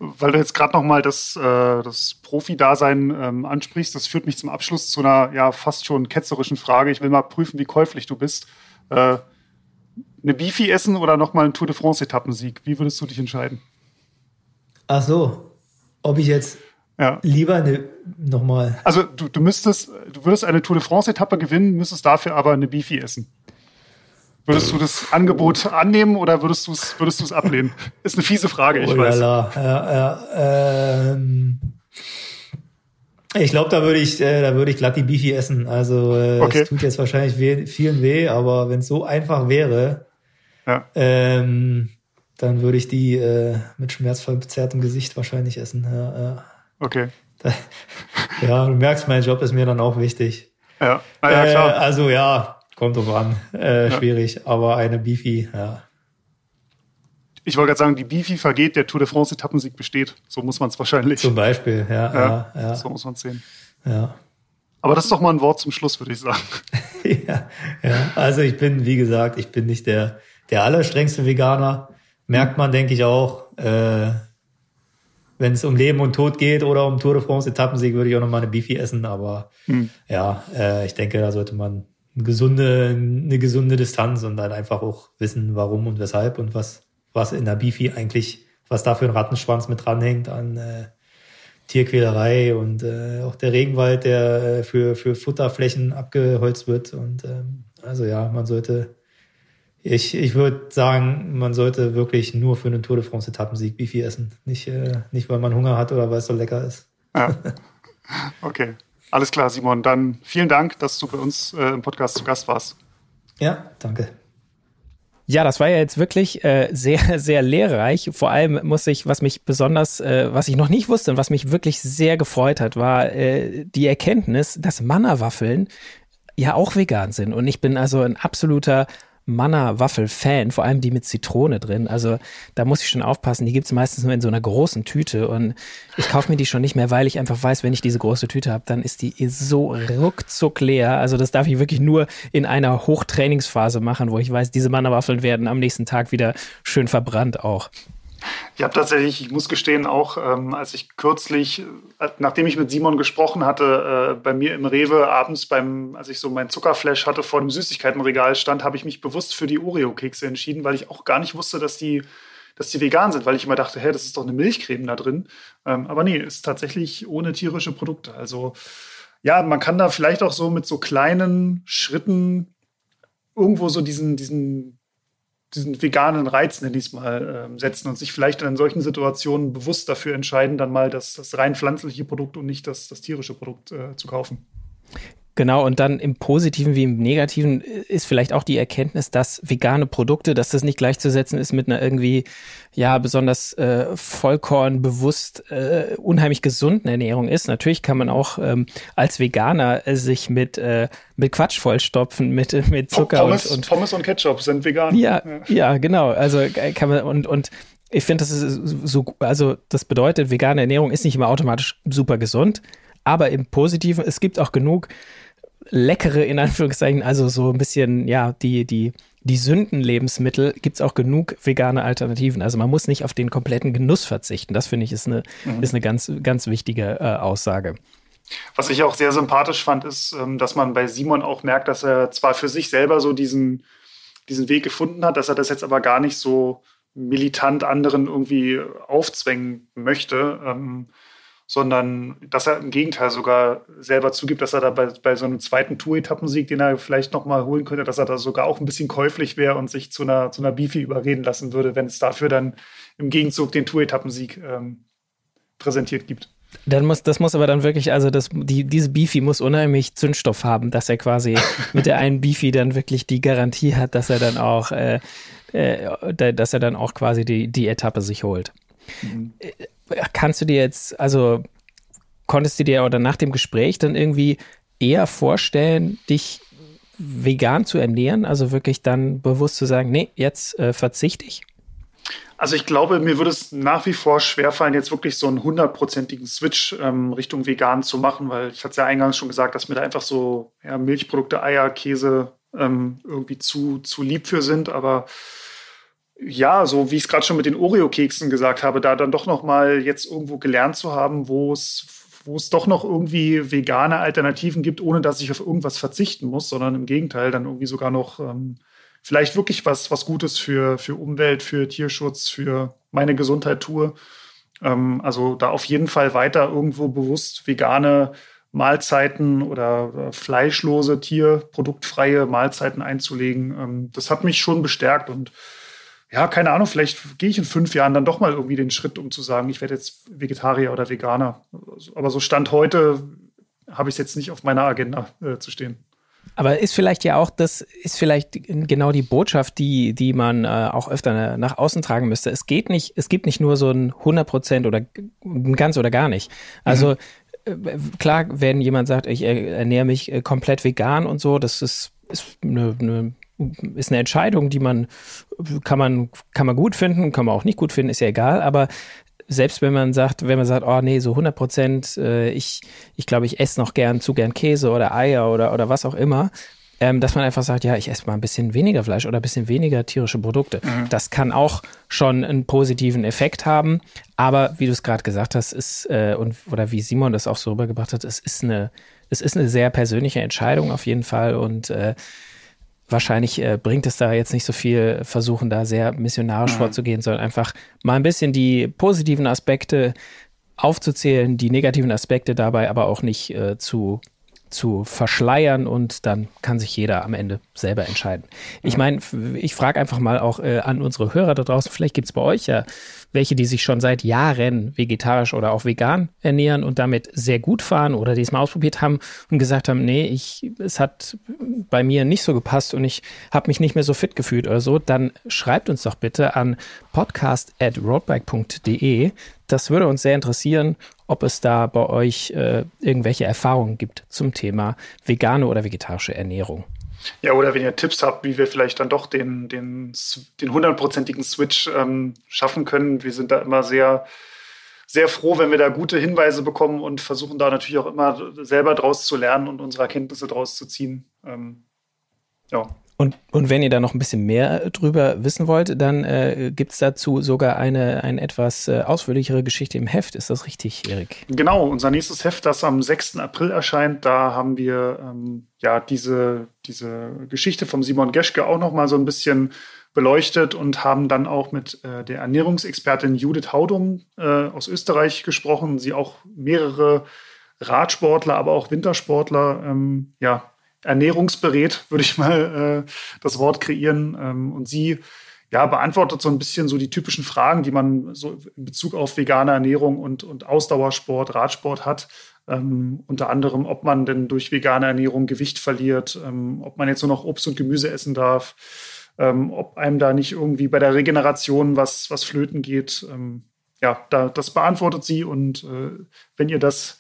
weil du jetzt gerade noch mal das, äh, das Profi-Dasein ähm, ansprichst, das führt mich zum Abschluss zu einer ja fast schon ketzerischen Frage. Ich will mal prüfen, wie käuflich du bist. Äh, eine Beefy essen oder noch mal einen Tour de France-Etappensieg? Wie würdest du dich entscheiden? Ach so, ob ich jetzt ja. lieber eine nochmal. Also du, du müsstest, du würdest eine Tour de France-Etappe gewinnen, müsstest dafür aber eine Beefy essen. Würdest du das Angebot annehmen oder würdest du es würdest du's ablehnen? Ist eine fiese Frage, ich oh, weiß. Ja, ja, ähm, ich glaube, da würde ich, äh, da würde ich glatt die Beefy essen. Also äh, okay. es tut jetzt wahrscheinlich weh, vielen weh, aber wenn es so einfach wäre, ja. ähm, dann würde ich die äh, mit schmerzverzerrtem Gesicht wahrscheinlich essen. Ja, ja. Okay. Da, ja, du merkst, mein Job ist mir dann auch wichtig. Ja, ah, ja klar. Äh, also ja, Kommt drauf an. Äh, ja. Schwierig, aber eine Beefy, ja. Ich wollte gerade sagen, die Beefy vergeht, der Tour de France Etappensieg besteht. So muss man es wahrscheinlich. Zum Beispiel, ja. ja, ja. So muss man es sehen. Ja. Aber das ist doch mal ein Wort zum Schluss, würde ich sagen. ja, ja, also ich bin, wie gesagt, ich bin nicht der, der allerstrengste Veganer. Merkt man, denke ich auch. Äh, Wenn es um Leben und Tod geht oder um Tour de France Etappensieg, würde ich auch noch mal eine Beefy essen. Aber hm. ja, äh, ich denke, da sollte man eine gesunde, eine gesunde Distanz und dann einfach auch wissen, warum und weshalb und was, was in der Bifi eigentlich, was da für ein Rattenschwanz mit dranhängt an äh, Tierquälerei und äh, auch der Regenwald, der äh, für, für Futterflächen abgeholzt wird. Und ähm, also ja, man sollte, ich, ich würde sagen, man sollte wirklich nur für einen Tour de France Etappensieg Bifi essen. Nicht, äh, nicht, weil man Hunger hat oder weil es so lecker ist. Ja. Okay. Alles klar, Simon. Dann vielen Dank, dass du bei uns äh, im Podcast zu Gast warst. Ja, danke. Ja, das war ja jetzt wirklich äh, sehr, sehr lehrreich. Vor allem muss ich, was mich besonders, äh, was ich noch nicht wusste und was mich wirklich sehr gefreut hat, war äh, die Erkenntnis, dass Manna-Waffeln ja auch vegan sind. Und ich bin also ein absoluter Manna-Waffel-Fan, vor allem die mit Zitrone drin. Also da muss ich schon aufpassen. Die gibt es meistens nur in so einer großen Tüte und ich kaufe mir die schon nicht mehr, weil ich einfach weiß, wenn ich diese große Tüte habe, dann ist die so ruckzuck leer. Also das darf ich wirklich nur in einer Hochtrainingsphase machen, wo ich weiß, diese Manna-Waffeln werden am nächsten Tag wieder schön verbrannt auch. Ich habe tatsächlich, ich muss gestehen, auch ähm, als ich kürzlich, äh, nachdem ich mit Simon gesprochen hatte, äh, bei mir im Rewe abends beim, als ich so mein Zuckerflash hatte, vor dem Süßigkeitenregal stand, habe ich mich bewusst für die Oreo-Kekse entschieden, weil ich auch gar nicht wusste, dass die, dass die vegan sind, weil ich immer dachte, hey, das ist doch eine Milchcreme da drin. Ähm, aber nee, ist tatsächlich ohne tierische Produkte. Also ja, man kann da vielleicht auch so mit so kleinen Schritten irgendwo so diesen, diesen diesen veganen Reiz, nenne ich es mal, äh, setzen und sich vielleicht in solchen Situationen bewusst dafür entscheiden, dann mal das, das rein pflanzliche Produkt und nicht das, das tierische Produkt äh, zu kaufen. Genau, und dann im Positiven wie im Negativen ist vielleicht auch die Erkenntnis, dass vegane Produkte, dass das nicht gleichzusetzen ist mit einer irgendwie, ja, besonders äh, Vollkorn bewusst äh, unheimlich gesunden Ernährung ist. Natürlich kann man auch ähm, als Veganer äh, sich mit, äh, mit Quatsch vollstopfen, mit, äh, mit Zucker Pommes, und, und Pommes und Ketchup sind vegan. Ja, ja, ja genau. Also äh, kann man und, und ich finde, das ist so, also das bedeutet, vegane Ernährung ist nicht immer automatisch super gesund, aber im Positiven, es gibt auch genug leckere, in Anführungszeichen, also so ein bisschen, ja, die, die, die Sündenlebensmittel gibt es auch genug vegane Alternativen. Also man muss nicht auf den kompletten Genuss verzichten. Das finde ich ist eine, mhm. ist eine ganz, ganz wichtige äh, Aussage. Was ich auch sehr sympathisch fand, ist, ähm, dass man bei Simon auch merkt, dass er zwar für sich selber so diesen, diesen Weg gefunden hat, dass er das jetzt aber gar nicht so militant anderen irgendwie aufzwängen möchte. Ähm, sondern dass er im Gegenteil sogar selber zugibt, dass er da bei, bei so einem zweiten Tour-Etappensieg, den er vielleicht noch mal holen könnte, dass er da sogar auch ein bisschen käuflich wäre und sich zu einer, zu einer Beefy überreden lassen würde, wenn es dafür dann im Gegenzug den Tour-Etappensieg ähm, präsentiert gibt. Dann muss, das muss aber dann wirklich, also das, die, diese Beefy muss unheimlich Zündstoff haben, dass er quasi mit der einen Beefy dann wirklich die Garantie hat, dass er dann auch, äh, äh, dass er dann auch quasi die, die Etappe sich holt. Mhm. Kannst du dir jetzt, also konntest du dir oder nach dem Gespräch dann irgendwie eher vorstellen, dich vegan zu ernähren? Also wirklich dann bewusst zu sagen, nee, jetzt äh, verzichte ich? Also ich glaube, mir würde es nach wie vor schwerfallen, jetzt wirklich so einen hundertprozentigen Switch ähm, Richtung vegan zu machen, weil ich hatte es ja eingangs schon gesagt, dass mir da einfach so ja, Milchprodukte, Eier, Käse ähm, irgendwie zu, zu lieb für sind. Aber ja, so wie ich es gerade schon mit den Oreo-Keksen gesagt habe, da dann doch noch mal jetzt irgendwo gelernt zu haben, wo es wo es doch noch irgendwie vegane Alternativen gibt, ohne dass ich auf irgendwas verzichten muss, sondern im Gegenteil dann irgendwie sogar noch ähm, vielleicht wirklich was, was Gutes für, für Umwelt, für Tierschutz, für meine Gesundheit tue. Ähm, also da auf jeden Fall weiter irgendwo bewusst vegane Mahlzeiten oder fleischlose, tierproduktfreie Mahlzeiten einzulegen. Ähm, das hat mich schon bestärkt und ja, keine Ahnung, vielleicht gehe ich in fünf Jahren dann doch mal irgendwie den Schritt, um zu sagen, ich werde jetzt Vegetarier oder Veganer. Aber so Stand heute habe ich es jetzt nicht auf meiner Agenda äh, zu stehen. Aber ist vielleicht ja auch, das ist vielleicht genau die Botschaft, die, die man äh, auch öfter nach außen tragen müsste. Es geht nicht, es gibt nicht nur so ein 100 Prozent oder ganz oder gar nicht. Also mhm. äh, klar, wenn jemand sagt, ich ernähre mich äh, komplett vegan und so, das ist, ist eine, eine ist eine Entscheidung, die man kann man kann man gut finden, kann man auch nicht gut finden, ist ja egal. Aber selbst wenn man sagt, wenn man sagt, oh nee, so 100 Prozent, äh, ich ich glaube, ich esse noch gern zu gern Käse oder Eier oder oder was auch immer, ähm, dass man einfach sagt, ja, ich esse mal ein bisschen weniger Fleisch oder ein bisschen weniger tierische Produkte. Mhm. Das kann auch schon einen positiven Effekt haben. Aber wie du es gerade gesagt hast, ist äh, und oder wie Simon das auch so rübergebracht hat, es ist eine es ist eine sehr persönliche Entscheidung auf jeden Fall und äh, wahrscheinlich äh, bringt es da jetzt nicht so viel, versuchen da sehr missionarisch mhm. vorzugehen, sondern einfach mal ein bisschen die positiven Aspekte aufzuzählen, die negativen Aspekte dabei aber auch nicht äh, zu, zu verschleiern und dann kann sich jeder am Ende selber entscheiden. Ich meine, ich frage einfach mal auch äh, an unsere Hörer da draußen, vielleicht gibt es bei euch ja welche, die sich schon seit Jahren vegetarisch oder auch vegan ernähren und damit sehr gut fahren oder die es mal ausprobiert haben und gesagt haben, nee, ich, es hat bei mir nicht so gepasst und ich habe mich nicht mehr so fit gefühlt oder so, dann schreibt uns doch bitte an podcast.roadbike.de. Das würde uns sehr interessieren, ob es da bei euch äh, irgendwelche Erfahrungen gibt zum Thema vegane oder vegetarische Ernährung. Ja, oder wenn ihr Tipps habt, wie wir vielleicht dann doch den, den, den hundertprozentigen Switch ähm, schaffen können. Wir sind da immer sehr, sehr froh, wenn wir da gute Hinweise bekommen und versuchen da natürlich auch immer selber draus zu lernen und unsere Erkenntnisse draus zu ziehen. Ähm, ja. Und, und wenn ihr da noch ein bisschen mehr drüber wissen wollt, dann äh, gibt es dazu sogar eine, eine etwas äh, ausführlichere Geschichte im Heft. Ist das richtig, Erik? Genau, unser nächstes Heft, das am 6. April erscheint, da haben wir ähm, ja diese, diese Geschichte vom Simon Geschke auch noch mal so ein bisschen beleuchtet und haben dann auch mit äh, der Ernährungsexpertin Judith Haudum äh, aus Österreich gesprochen. Sie auch mehrere Radsportler, aber auch Wintersportler ähm, ja, ernährungsberät, würde ich mal äh, das Wort kreieren. Ähm, und sie ja, beantwortet so ein bisschen so die typischen Fragen, die man so in Bezug auf vegane Ernährung und, und Ausdauersport, Radsport hat. Ähm, unter anderem, ob man denn durch vegane Ernährung Gewicht verliert, ähm, ob man jetzt nur noch Obst und Gemüse essen darf, ähm, ob einem da nicht irgendwie bei der Regeneration was, was flöten geht. Ähm, ja, da, das beantwortet sie. Und äh, wenn ihr das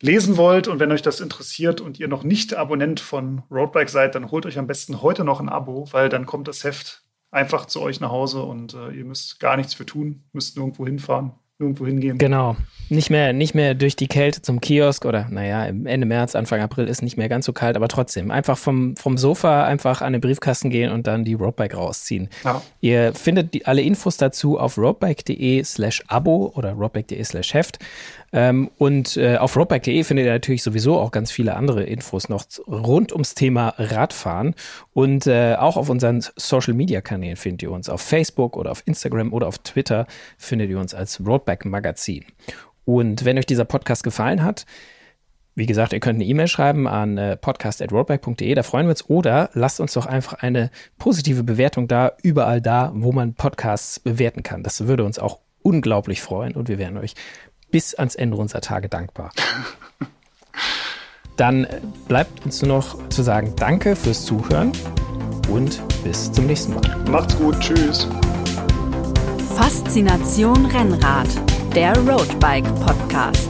lesen wollt und wenn euch das interessiert und ihr noch nicht Abonnent von Roadbike seid, dann holt euch am besten heute noch ein Abo, weil dann kommt das Heft einfach zu euch nach Hause und äh, ihr müsst gar nichts für tun, müsst nirgendwo hinfahren irgendwo hingehen. Genau. Nicht mehr, nicht mehr durch die Kälte zum Kiosk oder, naja, Ende März, Anfang April ist nicht mehr ganz so kalt, aber trotzdem. Einfach vom, vom Sofa einfach an den Briefkasten gehen und dann die Roadbike rausziehen. Ja. Ihr findet die, alle Infos dazu auf roadbike.de slash Abo oder roadbike.de slash Heft. Ähm, und äh, auf roadbike.de findet ihr natürlich sowieso auch ganz viele andere Infos noch rund ums Thema Radfahren. Und äh, auch auf unseren Social Media Kanälen findet ihr uns. Auf Facebook oder auf Instagram oder auf Twitter findet ihr uns als Roadbike Magazin. Und wenn euch dieser Podcast gefallen hat, wie gesagt, ihr könnt eine E-Mail schreiben an äh, podcast.roadbike.de, da freuen wir uns. Oder lasst uns doch einfach eine positive Bewertung da, überall da, wo man Podcasts bewerten kann. Das würde uns auch unglaublich freuen und wir wären euch bis ans Ende unserer Tage dankbar. Dann bleibt uns nur noch zu sagen, danke fürs Zuhören und bis zum nächsten Mal. Macht's gut, tschüss. Faszination Rennrad, der Roadbike Podcast.